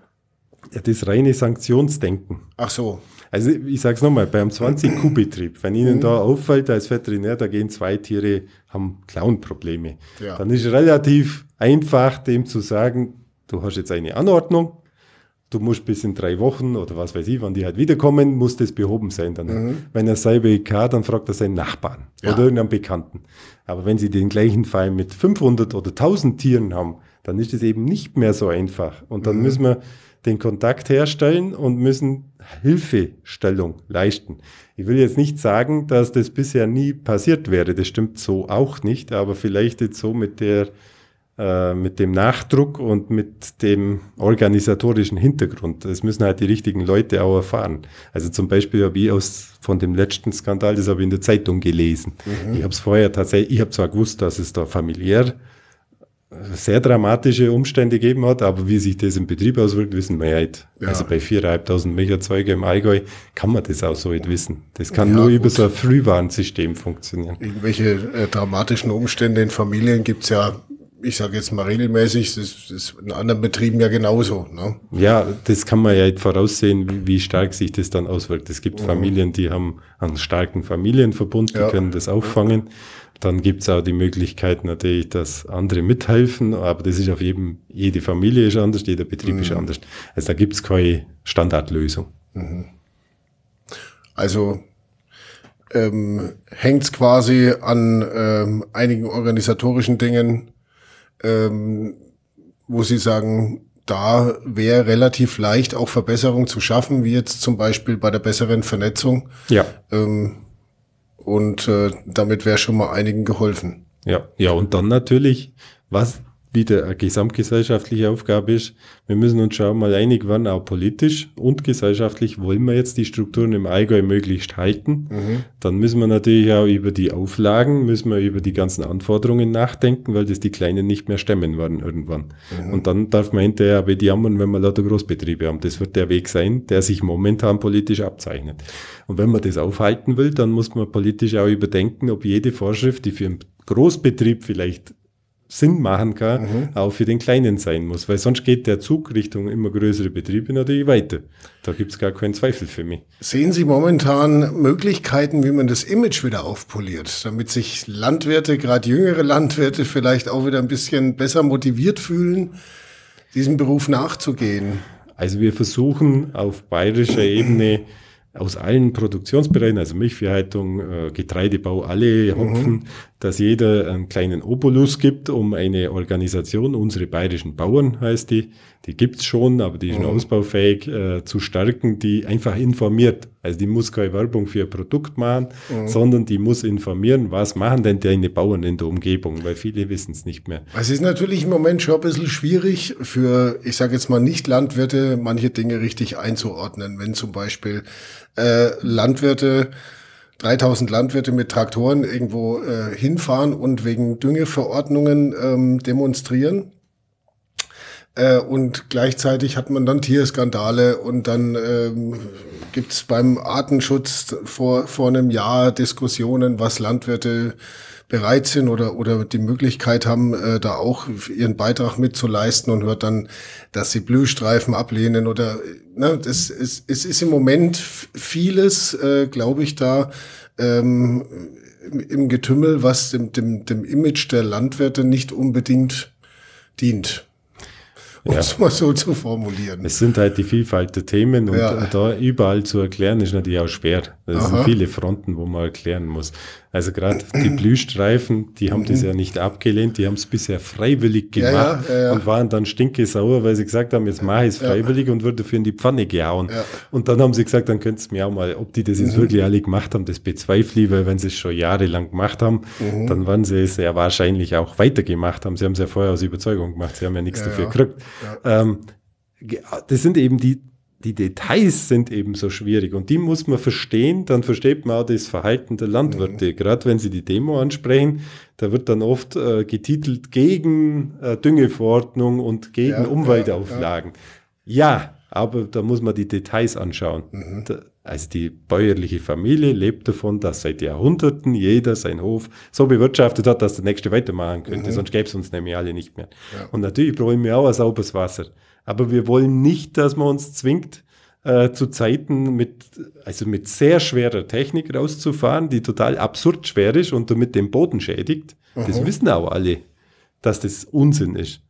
Ja, das reine Sanktionsdenken. Ach so. Also ich sage es nochmal, beim 20-Kuh-Betrieb, wenn Ihnen mhm. da auffällt als Veterinär, da gehen zwei Tiere, haben Klauenprobleme, ja. dann ist relativ einfach dem zu sagen, du hast jetzt eine Anordnung, du musst bis in drei Wochen oder was weiß ich, wann die halt wiederkommen, muss das behoben sein. Dann, mhm. Wenn er selber hat, dann fragt er seinen Nachbarn ja. oder irgendeinen Bekannten. Aber wenn Sie den gleichen Fall mit 500 oder 1000 Tieren haben, dann ist es eben nicht mehr so einfach. Und dann mhm. müssen wir den Kontakt herstellen und müssen Hilfestellung leisten. Ich will jetzt nicht sagen, dass das bisher nie passiert wäre. Das stimmt so auch nicht, aber vielleicht jetzt so mit der äh, mit dem Nachdruck und mit dem organisatorischen Hintergrund. Das müssen halt die richtigen Leute auch erfahren. Also zum Beispiel habe ich aus von dem letzten Skandal, das habe ich in der Zeitung gelesen. Mhm. Ich habe es vorher tatsächlich, ich habe zwar gewusst, dass es da familiär sehr dramatische Umstände gegeben hat, aber wie sich das im Betrieb auswirkt, wissen wir ja nicht. Ja. Also bei 4.500 Milcherzeuger im Allgäu kann man das auch so nicht wissen. Das kann ja, nur gut. über so ein Frühwarnsystem funktionieren. Irgendwelche äh, dramatischen Umstände in Familien gibt's ja, ich sage jetzt mal regelmäßig, das ist in anderen Betrieben ja genauso. Ne? Ja, das kann man ja voraussehen, wie, wie stark sich das dann auswirkt. Es gibt mhm. Familien, die haben einen starken Familienverbund, die ja. können das auffangen. Dann gibt's auch die Möglichkeit natürlich, dass andere mithelfen, aber das ist auf jedem, jede Familie ist anders, jeder Betrieb mhm. ist anders. Also da gibt's keine Standardlösung. Mhm. Also ähm, hängt quasi an ähm, einigen organisatorischen Dingen, ähm, wo Sie sagen, da wäre relativ leicht auch Verbesserung zu schaffen, wie jetzt zum Beispiel bei der besseren Vernetzung. Ja. Ähm, und äh, damit wäre schon mal einigen geholfen. Ja, ja, und dann natürlich, was wieder eine gesamtgesellschaftliche Aufgabe ist. Wir müssen uns schon mal einig werden, auch politisch und gesellschaftlich wollen wir jetzt die Strukturen im Allgäu möglichst halten. Mhm. Dann müssen wir natürlich auch über die Auflagen, müssen wir über die ganzen Anforderungen nachdenken, weil das die Kleinen nicht mehr stemmen werden irgendwann. Mhm. Und dann darf man hinterher aber jammern, wenn wir lauter Großbetriebe haben. Das wird der Weg sein, der sich momentan politisch abzeichnet. Und wenn man das aufhalten will, dann muss man politisch auch überdenken, ob jede Vorschrift, die für einen Großbetrieb vielleicht Sinn machen kann, mhm. auch für den Kleinen sein muss. Weil sonst geht der Zug Richtung immer größere Betriebe natürlich weiter. Da gibt es gar keinen Zweifel für mich. Sehen Sie momentan Möglichkeiten, wie man das Image wieder aufpoliert, damit sich Landwirte, gerade jüngere Landwirte, vielleicht auch wieder ein bisschen besser motiviert fühlen, diesem Beruf nachzugehen? Also wir versuchen auf bayerischer Ebene aus allen Produktionsbereichen, also Milchviehhaltung, äh, Getreidebau, alle Hopfen, mhm. Dass jeder einen kleinen Obolus gibt, um eine Organisation, unsere bayerischen Bauern heißt die, die gibt's schon, aber die ist mhm. ausbaufähig, äh, zu stärken, die einfach informiert. Also die muss keine Werbung für ihr Produkt machen, mhm. sondern die muss informieren, was machen denn deine Bauern in der Umgebung, weil viele wissen es nicht mehr. Es ist natürlich im Moment schon ein bisschen schwierig für, ich sage jetzt mal, Nicht-Landwirte manche Dinge richtig einzuordnen. Wenn zum Beispiel äh, Landwirte 3000 Landwirte mit Traktoren irgendwo äh, hinfahren und wegen Düngeverordnungen ähm, demonstrieren. Äh, und gleichzeitig hat man dann Tierskandale und dann ähm, gibt es beim Artenschutz vor, vor einem Jahr Diskussionen, was Landwirte bereit sind oder, oder die Möglichkeit haben, äh, da auch ihren Beitrag mitzuleisten und hört dann, dass sie Blühstreifen ablehnen oder ne, das ist, es ist im Moment vieles, äh, glaube ich, da ähm, im Getümmel, was dem, dem, dem Image der Landwirte nicht unbedingt dient um ja. es mal so zu formulieren. Es sind halt die Vielfalt der Themen und ja. da überall zu erklären ist natürlich auch schwer. Es sind viele Fronten, wo man erklären muss. Also gerade die Blühstreifen, die haben das ja nicht abgelehnt, die haben es bisher freiwillig gemacht ja, ja, ja, und waren dann stinkesauer, weil sie gesagt haben, jetzt mache ich es freiwillig und wurde dafür in die Pfanne gehauen. Und dann haben sie gesagt, dann könnt ihr mir auch mal, ob die das jetzt mhm. wirklich alle gemacht haben, das bezweifle ich, weil wenn sie es schon jahrelang gemacht haben, mhm. dann werden sie es ja wahrscheinlich auch weitergemacht haben. Sie haben es ja vorher aus Überzeugung gemacht, sie haben ja nichts dafür gekriegt. Ähm, das sind eben die die Details sind eben so schwierig und die muss man verstehen, dann versteht man auch das Verhalten der Landwirte. Mhm. Gerade wenn sie die Demo ansprechen, da wird dann oft äh, getitelt gegen äh, Düngeverordnung und gegen ja, Umweltauflagen. Ja, ja. ja, aber da muss man die Details anschauen. Mhm. Da, also die bäuerliche Familie lebt davon, dass seit Jahrhunderten jeder sein Hof so bewirtschaftet hat, dass der Nächste weitermachen könnte, mhm. sonst gäbe es uns nämlich alle nicht mehr. Und natürlich brauchen wir auch ein sauberes Wasser. Aber wir wollen nicht, dass man uns zwingt, äh, zu Zeiten mit, also mit sehr schwerer Technik rauszufahren, die total absurd schwer ist und damit den Boden schädigt. Aha. Das wissen auch alle, dass das Unsinn ist.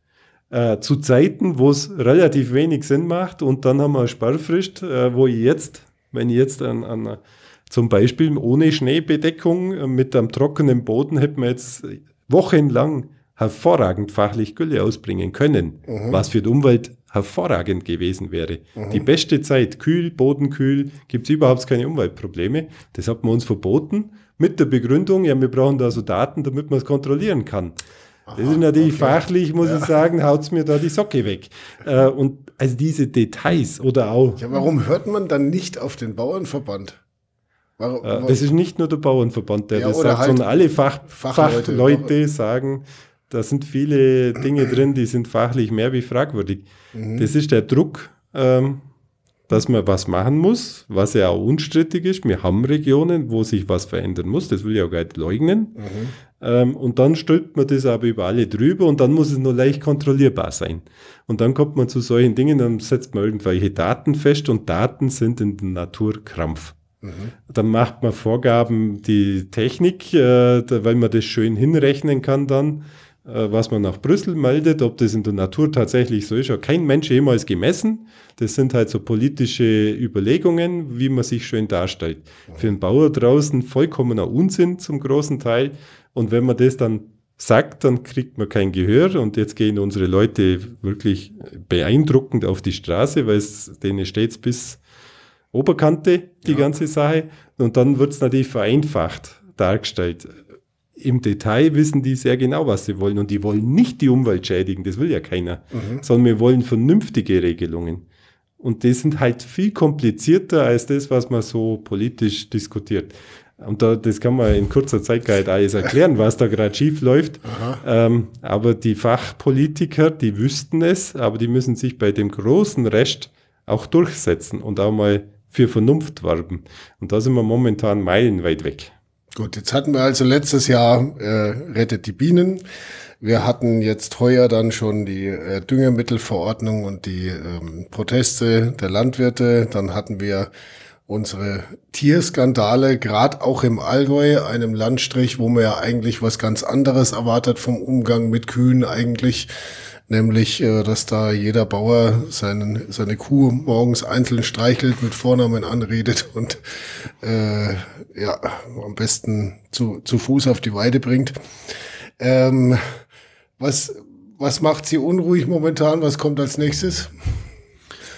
Äh, zu Zeiten, wo es relativ wenig Sinn macht und dann haben wir eine Sparfrist, äh, wo ich jetzt, wenn ich jetzt an, an zum Beispiel ohne Schneebedeckung äh, mit einem trockenen Boden hätten wir jetzt wochenlang hervorragend fachlich Gülle ausbringen können, mhm. was für die Umwelt hervorragend gewesen wäre. Mhm. Die beste Zeit, kühl, bodenkühl, gibt es überhaupt keine Umweltprobleme. Das hat man uns verboten mit der Begründung, ja, wir brauchen da so Daten, damit man es kontrollieren kann. das ist natürlich okay. fachlich, muss ja. ich sagen, haut's mir da die Socke weg. Äh, und also diese Details oder auch. Ja, warum hört man dann nicht auf den Bauernverband? Warum, warum? Das ist nicht nur der Bauernverband, der ja, das sagt, halt sondern alle Fach, Fachleute, Fachleute sagen, da sind viele Dinge drin, die sind fachlich mehr wie fragwürdig. Mhm. Das ist der Druck, ähm, dass man was machen muss, was ja auch unstrittig ist. Wir haben Regionen, wo sich was verändern muss, das will ich auch gar nicht leugnen. Mhm. Ähm, und dann stülpt man das aber über alle drüber und dann muss es nur leicht kontrollierbar sein. Und dann kommt man zu solchen Dingen, dann setzt man irgendwelche Daten fest und Daten sind in der Natur Krampf. Mhm. Dann macht man Vorgaben, die Technik, äh, weil man das schön hinrechnen kann dann was man nach Brüssel meldet, ob das in der Natur tatsächlich so ist, hat kein Mensch jemals gemessen. Das sind halt so politische Überlegungen, wie man sich schön darstellt. Für einen Bauer draußen vollkommener Unsinn zum großen Teil. Und wenn man das dann sagt, dann kriegt man kein Gehör. Und jetzt gehen unsere Leute wirklich beeindruckend auf die Straße, weil es denen steht bis Oberkante, die ja. ganze Sache. Und dann wird es natürlich vereinfacht dargestellt im Detail wissen die sehr genau, was sie wollen. Und die wollen nicht die Umwelt schädigen, das will ja keiner, mhm. sondern wir wollen vernünftige Regelungen. Und die sind halt viel komplizierter als das, was man so politisch diskutiert. Und da, das kann man in kurzer Zeit gar nicht alles erklären, was da gerade schief läuft. Ähm, aber die Fachpolitiker, die wüssten es, aber die müssen sich bei dem großen Rest auch durchsetzen und auch mal für Vernunft werben. Und da sind wir momentan meilenweit weg. Gut, jetzt hatten wir also letztes Jahr äh, Rettet die Bienen. Wir hatten jetzt heuer dann schon die äh, Düngemittelverordnung und die ähm, Proteste der Landwirte. Dann hatten wir unsere Tierskandale, gerade auch im Allgäu, einem Landstrich, wo man ja eigentlich was ganz anderes erwartet vom Umgang mit Kühen eigentlich nämlich, äh, dass da jeder Bauer seinen, seine Kuh morgens einzeln streichelt, mit Vornamen anredet und äh, ja, am besten zu, zu Fuß auf die Weide bringt. Ähm, was, was macht Sie unruhig momentan? Was kommt als nächstes?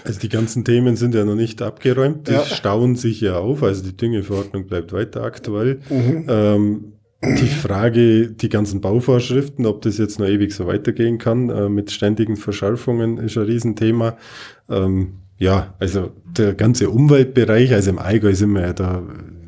Also die ganzen Themen sind ja noch nicht abgeräumt, die ja. stauen sich ja auf, also die Düngeverordnung bleibt weiter aktuell. Mhm. Ähm, die Frage, die ganzen Bauvorschriften, ob das jetzt noch ewig so weitergehen kann, äh, mit ständigen Verschärfungen, ist ein Riesenthema. Ähm, ja, also der ganze Umweltbereich, also im Allgäu sind wir ja da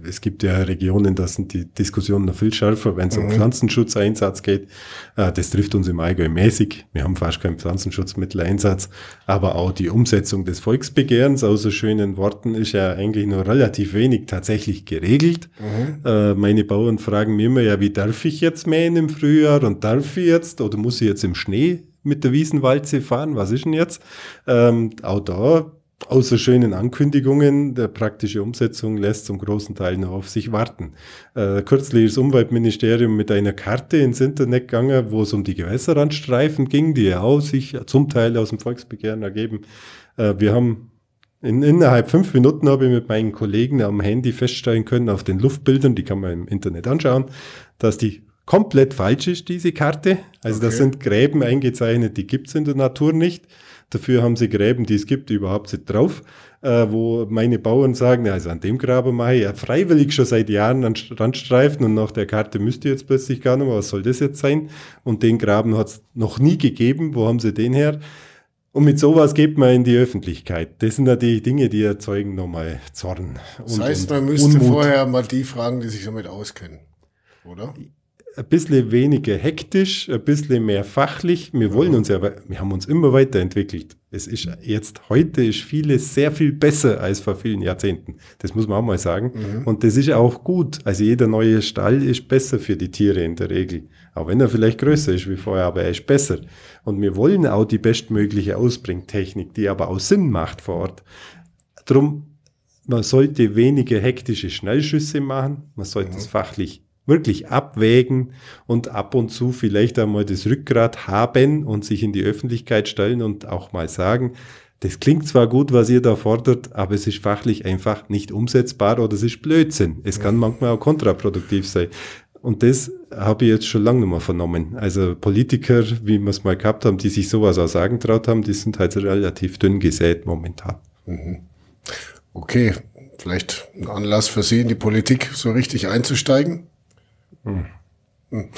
es gibt ja Regionen, da sind die Diskussionen noch viel schärfer, wenn es mhm. um Pflanzenschutzeinsatz geht. Äh, das trifft uns im Allgäu mäßig. Wir haben fast keinen Pflanzenschutzmitteleinsatz. Aber auch die Umsetzung des Volksbegehrens so schönen Worten ist ja eigentlich nur relativ wenig tatsächlich geregelt. Mhm. Äh, meine Bauern fragen mir immer, ja, wie darf ich jetzt mähen im Frühjahr und darf ich jetzt oder muss ich jetzt im Schnee mit der Wiesenwalze fahren? Was ist denn jetzt? Ähm, auch da Außer schönen Ankündigungen, der praktische Umsetzung lässt zum großen Teil noch auf sich warten. Äh, kürzlich ist das Umweltministerium mit einer Karte ins Internet gegangen, wo es um die Gewässerrandstreifen ging, die ja auch sich zum Teil aus dem Volksbegehren ergeben. Äh, wir haben in, innerhalb fünf Minuten habe ich mit meinen Kollegen am Handy feststellen können, auf den Luftbildern, die kann man im Internet anschauen, dass die komplett falsch ist, diese Karte. Also okay. das sind Gräben eingezeichnet, die gibt's in der Natur nicht. Dafür haben sie Gräben, die es gibt, überhaupt nicht drauf, äh, wo meine Bauern sagen, also an dem Graben mache ich ja freiwillig schon seit Jahren an Randstreifen und nach der Karte müsste jetzt plötzlich gar nicht mehr, was soll das jetzt sein? Und den Graben hat es noch nie gegeben, wo haben sie den her? Und mit sowas geht man in die Öffentlichkeit. Das sind natürlich Dinge, die erzeugen nochmal Zorn. Und, das heißt, man müsste Unmut. vorher mal die fragen, die sich damit auskennen, oder? Ein bisschen weniger hektisch, ein bisschen mehr fachlich. Wir wollen uns ja, wir haben uns immer weiterentwickelt. Es ist jetzt, heute ist vieles sehr viel besser als vor vielen Jahrzehnten. Das muss man auch mal sagen. Mhm. Und das ist auch gut. Also jeder neue Stall ist besser für die Tiere in der Regel. Auch wenn er vielleicht größer ist wie vorher, aber er ist besser. Und wir wollen auch die bestmögliche Ausbringtechnik, die aber auch Sinn macht vor Ort. Drum, man sollte weniger hektische Schnellschüsse machen. Man sollte mhm. es fachlich wirklich abwägen und ab und zu vielleicht einmal das Rückgrat haben und sich in die Öffentlichkeit stellen und auch mal sagen, das klingt zwar gut, was ihr da fordert, aber es ist fachlich einfach nicht umsetzbar oder es ist Blödsinn. Es kann manchmal auch kontraproduktiv sein. Und das habe ich jetzt schon lange nicht mehr vernommen. Also Politiker, wie wir es mal gehabt haben, die sich sowas auch sagen traut haben, die sind halt relativ dünn gesät momentan. Mhm. Okay, vielleicht ein Anlass für Sie in die Politik so richtig einzusteigen? Hm. [laughs]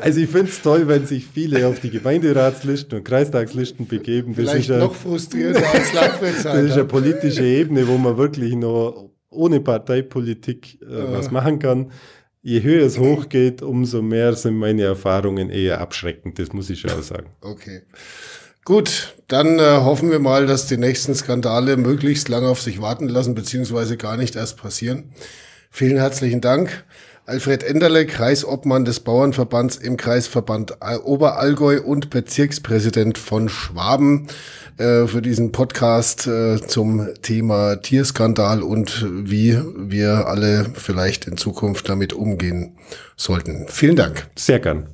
also ich finde es toll, wenn sich viele auf die Gemeinderatslisten und Kreistagslisten begeben. Das Vielleicht ist noch frustrierender als Landwirtschaft. Das ist eine politische Ebene, wo man wirklich noch ohne Parteipolitik äh, ja. was machen kann. Je höher es hochgeht, umso mehr sind meine Erfahrungen eher abschreckend. Das muss ich schon auch sagen. Okay. Gut, dann äh, hoffen wir mal, dass die nächsten Skandale möglichst lange auf sich warten lassen, beziehungsweise gar nicht erst passieren. Vielen herzlichen Dank. Alfred Enderle, Kreisobmann des Bauernverbands im Kreisverband Oberallgäu und Bezirkspräsident von Schwaben äh, für diesen Podcast äh, zum Thema Tierskandal und wie wir alle vielleicht in Zukunft damit umgehen sollten. Vielen Dank. Sehr gern.